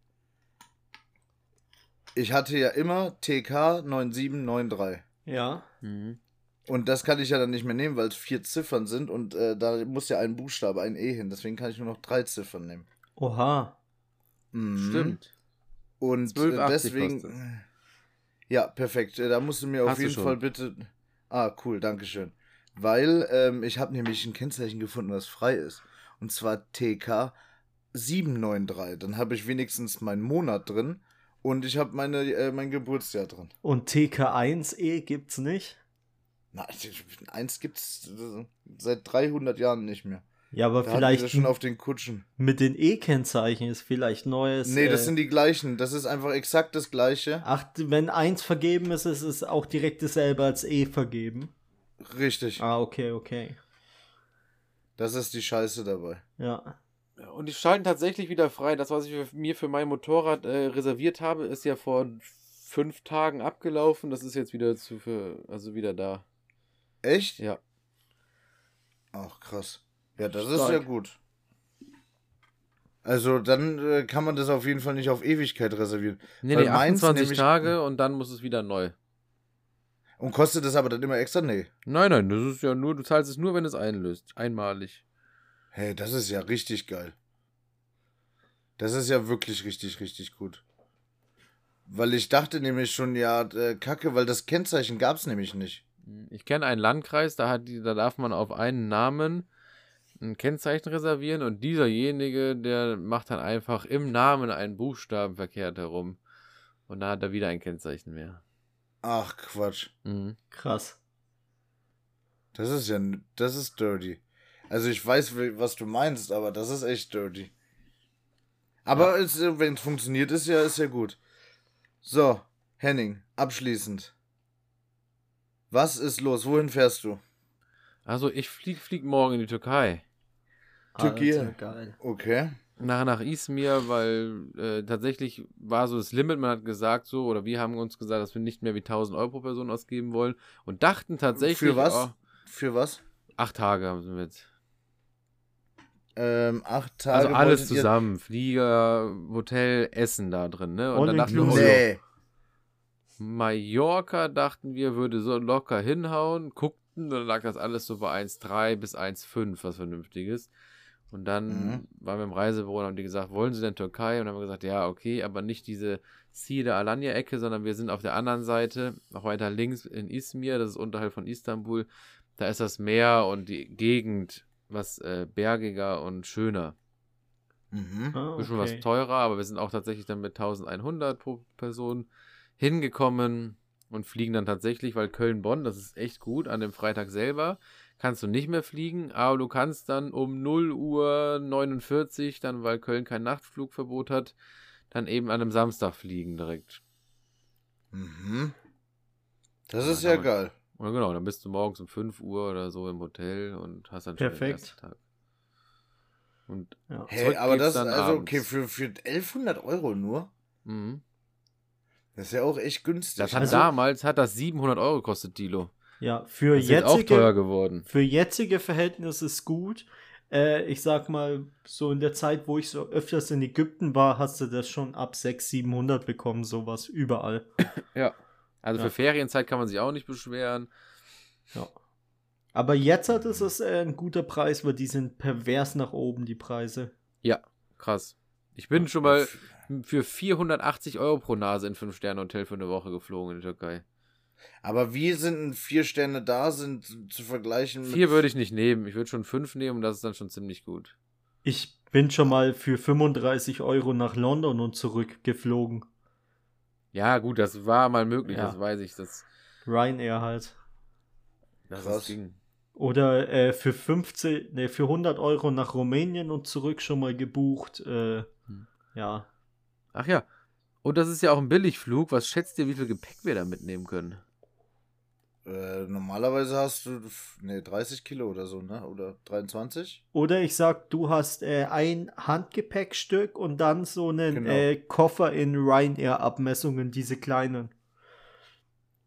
Speaker 3: Ich hatte ja immer TK 9793.
Speaker 2: Ja.
Speaker 1: Mhm.
Speaker 3: Und das kann ich ja dann nicht mehr nehmen, weil es vier Ziffern sind und äh, da muss ja ein Buchstabe, ein E hin. Deswegen kann ich nur noch drei Ziffern nehmen.
Speaker 2: Oha.
Speaker 3: Mhm.
Speaker 1: Stimmt.
Speaker 3: Und äh,
Speaker 1: 12,80
Speaker 3: deswegen. Ja, perfekt. Äh, Da musst du mir auf
Speaker 1: Hast du
Speaker 3: jeden. Fall bitte. Ah, cool, Dankeschön. Weil ähm, ich habe nämlich ein Kennzeichen gefunden, was frei ist. Und zwar TK 793. Dann habe ich wenigstens meinen Monat drin und ich habe meine äh, mein Geburtsjahr drin.
Speaker 2: Und TK1E gibt's nicht?
Speaker 3: Na, eins gibt's äh, seit 300 Jahren nicht mehr.
Speaker 2: Ja, aber
Speaker 3: Da vielleicht schon auf den Kutschen.
Speaker 2: mit den E-Kennzeichen ist vielleicht neues.
Speaker 3: Nee, das
Speaker 2: äh,
Speaker 3: sind die gleichen. Das ist einfach exakt das gleiche.
Speaker 2: Ach, wenn eins vergeben ist, ist es auch direkt dasselbe als E vergeben.
Speaker 3: Richtig.
Speaker 2: Ah, okay, okay.
Speaker 3: Das ist die Scheiße dabei.
Speaker 2: Ja.
Speaker 1: Und die schalten tatsächlich wieder frei. Das, was ich für, mir für mein Motorrad äh, reserviert habe, ist ja vor fünf Tagen abgelaufen. Das ist jetzt wieder zu für, also wieder da.
Speaker 3: Echt?
Speaker 1: Ja.
Speaker 3: Ach, krass. Ja, das ist
Speaker 2: Stark.
Speaker 3: ja gut. Also, dann äh, kann man das auf jeden Fall nicht auf Ewigkeit reservieren.
Speaker 1: Nee,
Speaker 3: Weil
Speaker 1: nee,
Speaker 3: meins
Speaker 1: 28
Speaker 3: nämlich-
Speaker 1: Tage und dann muss es wieder neu.
Speaker 3: Und kostet das aber dann immer extra? Nee.
Speaker 1: Nein, nein, das ist ja nur, du zahlst es nur, wenn du es einlöst. Einmalig.
Speaker 3: Hey, das ist ja richtig geil. Das ist ja wirklich richtig, richtig gut. Weil ich dachte nämlich schon, ja, äh, Kacke, weil das Kennzeichen gab es nämlich nicht.
Speaker 1: Ich kenne einen Landkreis, da, hat die, da darf man auf einen Namen ein Kennzeichen reservieren und dieserjenige, der macht dann einfach im Namen einen Buchstaben verkehrt herum. Und da hat er wieder ein Kennzeichen mehr.
Speaker 3: Ach, Quatsch.
Speaker 1: Mhm.
Speaker 2: Krass.
Speaker 3: Das ist ja, das ist dirty. Also ich weiß, was du meinst, aber das ist echt dirty. Aber ja. Wenn es funktioniert, ist ja, ist ja gut. So, Henning, abschließend. Was ist los? Wohin fährst du?
Speaker 1: Also ich flieg, flieg morgen in die Türkei.
Speaker 3: Türkei. Okay.
Speaker 1: Nach, nach Izmir, weil äh, tatsächlich war so das Limit, man hat gesagt so, oder wir haben uns gesagt, dass wir nicht mehr wie 1000 Euro pro Person ausgeben wollen und dachten tatsächlich.
Speaker 3: Für was? Oh, Für was?
Speaker 1: Acht Tage haben wir jetzt.
Speaker 3: Ähm, acht Tage.
Speaker 1: Also alles zusammen. Flieger, Hotel, Essen da drin, ne?
Speaker 2: Und,
Speaker 1: und
Speaker 2: dann dachten wir, nee.
Speaker 1: Mallorca dachten wir, würde so locker hinhauen, guckten, dann lag das alles so bei 1,3 bis 1,5, was vernünftiges. Und dann mhm. waren wir im Reisebüro und haben die gesagt, wollen Sie denn Türkei? Und dann haben wir gesagt, ja, okay, aber nicht diese Side Alanya-Ecke, sondern wir sind auf der anderen Seite, noch weiter links in Izmir, das ist unterhalb von Istanbul. Da ist das Meer und die Gegend was äh, bergiger und schöner.
Speaker 3: Mhm.
Speaker 1: Ah, okay. Bisschen was teurer, aber wir sind auch tatsächlich dann mit 1100 pro Person hingekommen und fliegen dann tatsächlich, weil Köln-Bonn, das ist echt gut, an dem Freitag selber kannst du nicht mehr fliegen, aber du kannst dann um 0 Uhr 49, dann weil Köln kein Nachtflugverbot hat, dann eben an einem Samstag fliegen direkt.
Speaker 3: Mhm. Das ist ja, ja geil.
Speaker 1: Und genau, dann bist du morgens um 5 Uhr oder so im Hotel und hast dann schon
Speaker 2: Perfekt. den ersten Tag.
Speaker 1: Und
Speaker 3: ja. Hey, aber das ist also abends. okay für, für 1100 Euro nur?
Speaker 1: Mhm.
Speaker 3: Das ist ja auch echt günstig.
Speaker 1: Das hat also, damals hat das 700 Euro gekostet, Dilo.
Speaker 2: Ja, für
Speaker 1: das
Speaker 2: jetzige,
Speaker 1: auch teuer geworden.
Speaker 2: Für jetzige Verhältnisse ist gut. Äh, ich sag mal, so in der Zeit, wo ich so öfters in Ägypten war, hast du das schon ab 600, 700 bekommen, sowas überall.
Speaker 1: ja. Also ja. für Ferienzeit kann man sich auch nicht beschweren.
Speaker 2: Ja. Aber jetzt hat es das, äh, ein guter Preis, weil die sind pervers nach oben, die Preise.
Speaker 1: Ja, krass. Ich bin schon mal für 480 Euro pro Nase in 5-Sterne-Hotel für eine Woche geflogen in der Türkei.
Speaker 3: Aber wie sind vier Sterne da, sind zu vergleichen
Speaker 1: mit. Vier würde ich nicht nehmen. Ich würde schon fünf nehmen und das ist dann schon ziemlich gut.
Speaker 2: Ich bin schon mal für 35 Euro nach London und zurück geflogen.
Speaker 1: Ja, gut, das war mal möglich, ja. das weiß ich. Das
Speaker 2: Ryanair halt.
Speaker 1: Das Krass. ging.
Speaker 2: Oder äh, für 15, nee, für 100 Euro nach Rumänien und zurück schon mal gebucht. Äh, hm. Ja.
Speaker 1: Ach ja. Und das ist ja auch ein Billigflug. Was schätzt ihr, wie viel Gepäck wir da mitnehmen können?
Speaker 3: Äh, normalerweise hast du ne 30 Kilo oder so, ne? Oder 23?
Speaker 2: Oder ich sag, du hast äh, ein Handgepäckstück und dann so einen genau. äh, Koffer in Ryanair-Abmessungen, diese kleinen.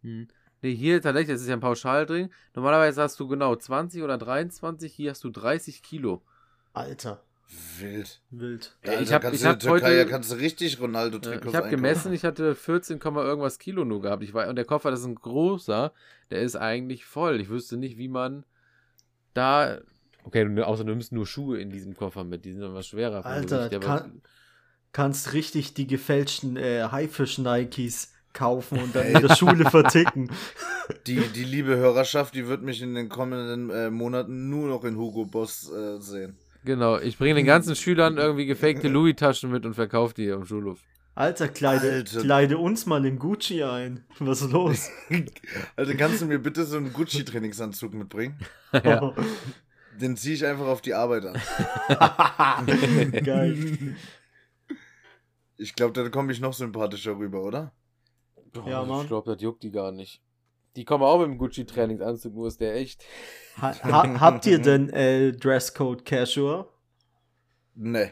Speaker 1: Hm. Ne, hier tatsächlich, das ist ja ein Pauschaldring. Normalerweise hast du genau 20 oder 23, hier hast du 30 Kilo.
Speaker 2: Alter.
Speaker 3: Wild.
Speaker 2: Wild.
Speaker 3: Ja, ich habe ich hab Türkei, heute, ja, kannst du richtig Ronaldo Trikots
Speaker 1: Ich habe gemessen, ich hatte 14, irgendwas Kilo nur gehabt. Ich war, und der Koffer, das ist ein großer, der ist eigentlich voll. Ich wüsste nicht, wie man da Okay, du, außer du nimmst nur Schuhe in diesem Koffer mit, die sind dann was schwerer.
Speaker 2: Alter, Gewicht, kann, kannst richtig die gefälschten äh, Haifisch-Nikes kaufen und dann in der Schule verticken.
Speaker 3: Die, die liebe Hörerschaft, die wird mich in den kommenden äh, Monaten nur noch in Hugo Boss äh, sehen.
Speaker 1: Genau, ich bringe den ganzen Schülern irgendwie gefakte Louis-Taschen mit und verkaufe die am Schulhof.
Speaker 2: Alter, kleide, Alter. kleide uns mal in Gucci ein. Was ist los?
Speaker 3: Alter, kannst du mir bitte so einen Gucci-Trainingsanzug mitbringen?
Speaker 1: ja.
Speaker 3: Den ziehe ich einfach auf die Arbeit an.
Speaker 2: Geil.
Speaker 3: Ich glaube, da komme ich noch sympathischer rüber, oder?
Speaker 1: Ja, Mann. Ich glaube, das juckt die gar nicht. Die kommen auch mit dem Gucci-Trainingsanzug, nur ist der echt.
Speaker 2: Ha, ha, habt ihr denn äh, Dresscode Casual?
Speaker 3: Nee.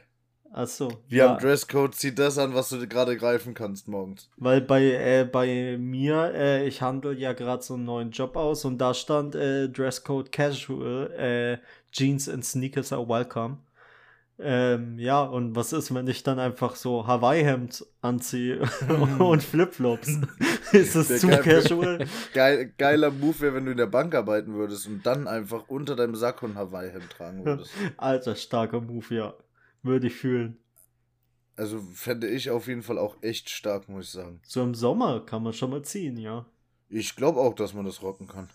Speaker 2: Achso.
Speaker 3: Wir ja. haben Dresscode, zieh das an, was du gerade greifen kannst morgens.
Speaker 2: Weil bei, äh, bei mir, äh, ich handle ja gerade so einen neuen Job aus und da stand äh, Dresscode Casual, äh, Jeans and Sneakers are welcome. Ähm, ja, und was ist, wenn ich dann einfach so Hawaii-Hemd anziehe und Flipflops? ist das zu geil, casual?
Speaker 3: Geil, geiler Move wäre, wenn du in der Bank arbeiten würdest und dann einfach unter deinem Sack ein Hawaii-Hemd tragen würdest.
Speaker 2: Alter, starker Move, ja. Würde ich fühlen.
Speaker 3: Also fände ich auf jeden Fall auch echt stark, muss ich sagen.
Speaker 2: So im Sommer kann man schon mal ziehen, ja.
Speaker 3: Ich glaube auch, dass man das rocken kann.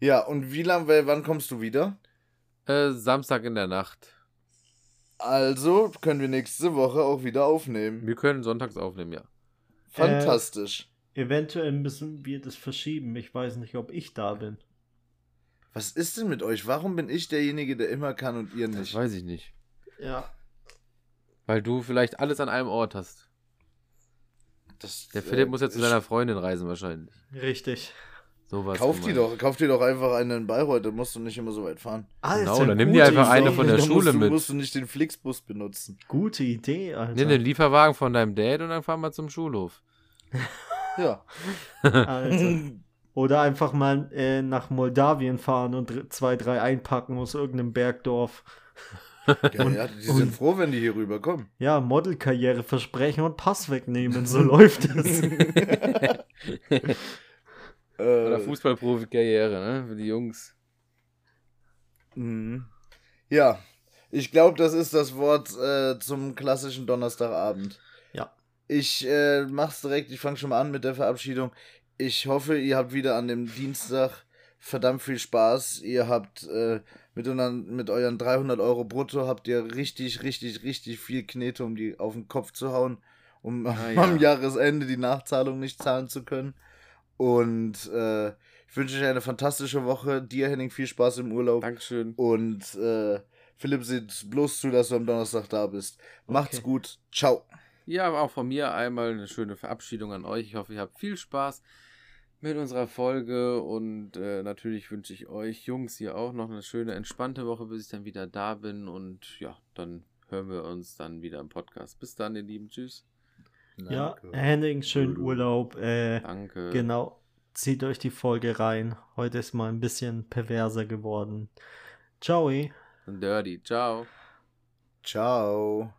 Speaker 3: ja, und wie lange, wann kommst du wieder?
Speaker 1: Äh, Samstag in der Nacht.
Speaker 3: Also können wir nächste Woche auch wieder aufnehmen.
Speaker 1: Wir können sonntags aufnehmen, ja.
Speaker 3: Fantastisch.
Speaker 2: Äh, eventuell müssen wir das verschieben. Ich weiß nicht, ob ich da bin.
Speaker 3: Was ist denn mit euch? Warum bin ich derjenige, der immer kann und ihr nicht?
Speaker 1: Das weiß ich nicht.
Speaker 2: Ja.
Speaker 1: Weil du vielleicht alles an einem Ort hast.
Speaker 3: Das,
Speaker 1: Der Philipp
Speaker 3: äh,
Speaker 1: muss ja zu seiner Freundin reisen wahrscheinlich.
Speaker 2: Richtig.
Speaker 1: Sowas.
Speaker 3: Kauf die
Speaker 1: gemeint.
Speaker 3: doch, kauf dir doch einfach eine in Bayreuth, dann musst du nicht immer so weit fahren.
Speaker 1: Genau, dann nimm dir einfach eine von der Schule
Speaker 3: musst, du-
Speaker 1: mit.
Speaker 3: musst du nicht den Flixbus benutzen.
Speaker 2: Gute Idee, Alter.
Speaker 1: Nimm den Lieferwagen von deinem Dad und dann fahren wir zum Schulhof.
Speaker 3: Ja.
Speaker 2: Alter. Oder einfach mal äh, nach Moldawien fahren und zwei, drei einpacken aus irgendeinem Bergdorf.
Speaker 3: ja, ja die sind froh, wenn die hier rüberkommen.
Speaker 2: Ja, Modelkarriere versprechen und Pass wegnehmen. So läuft es.
Speaker 1: Oder
Speaker 3: Äh,
Speaker 1: Fußballprofi-Karriere, ne? Für die Jungs.
Speaker 3: mhm. ja, ich glaube, das ist das Wort äh, zum klassischen Donnerstagabend.
Speaker 2: Ja.
Speaker 3: Ich äh, mach's direkt, ich fange schon mal an mit der Verabschiedung. Ich hoffe, ihr habt wieder an dem Dienstag verdammt viel Spaß. Ihr habt äh, mit, euren, mit euren 300 Euro brutto habt ihr richtig, richtig, richtig viel Knete, um die auf den Kopf zu hauen, um
Speaker 1: Ah, ja.
Speaker 3: am Jahresende die Nachzahlung nicht zahlen zu können. Und äh, ich wünsche euch eine fantastische Woche. Dir, Henning, viel Spaß im Urlaub.
Speaker 1: Dankeschön.
Speaker 3: Und äh, Philipp, sieht bloß zu, dass du am Donnerstag da bist. Macht's
Speaker 2: Okay.
Speaker 3: gut. Ciao.
Speaker 1: Ja, aber auch von mir einmal eine schöne Verabschiedung an euch. Ich hoffe, ihr habt viel Spaß mit unserer Folge und äh, natürlich wünsche ich euch Jungs hier auch noch eine schöne, entspannte Woche, bis ich dann wieder da bin und ja, dann hören wir uns dann wieder im Podcast. Bis dann, ihr Lieben. Tschüss.
Speaker 2: Ja, Henning, schönen Urlaub. Äh,
Speaker 1: Danke.
Speaker 2: genau. Zieht euch die Folge rein. Heute ist mal ein bisschen perverser geworden. Ciao.
Speaker 1: Dirty. Ciao.
Speaker 3: Ciao.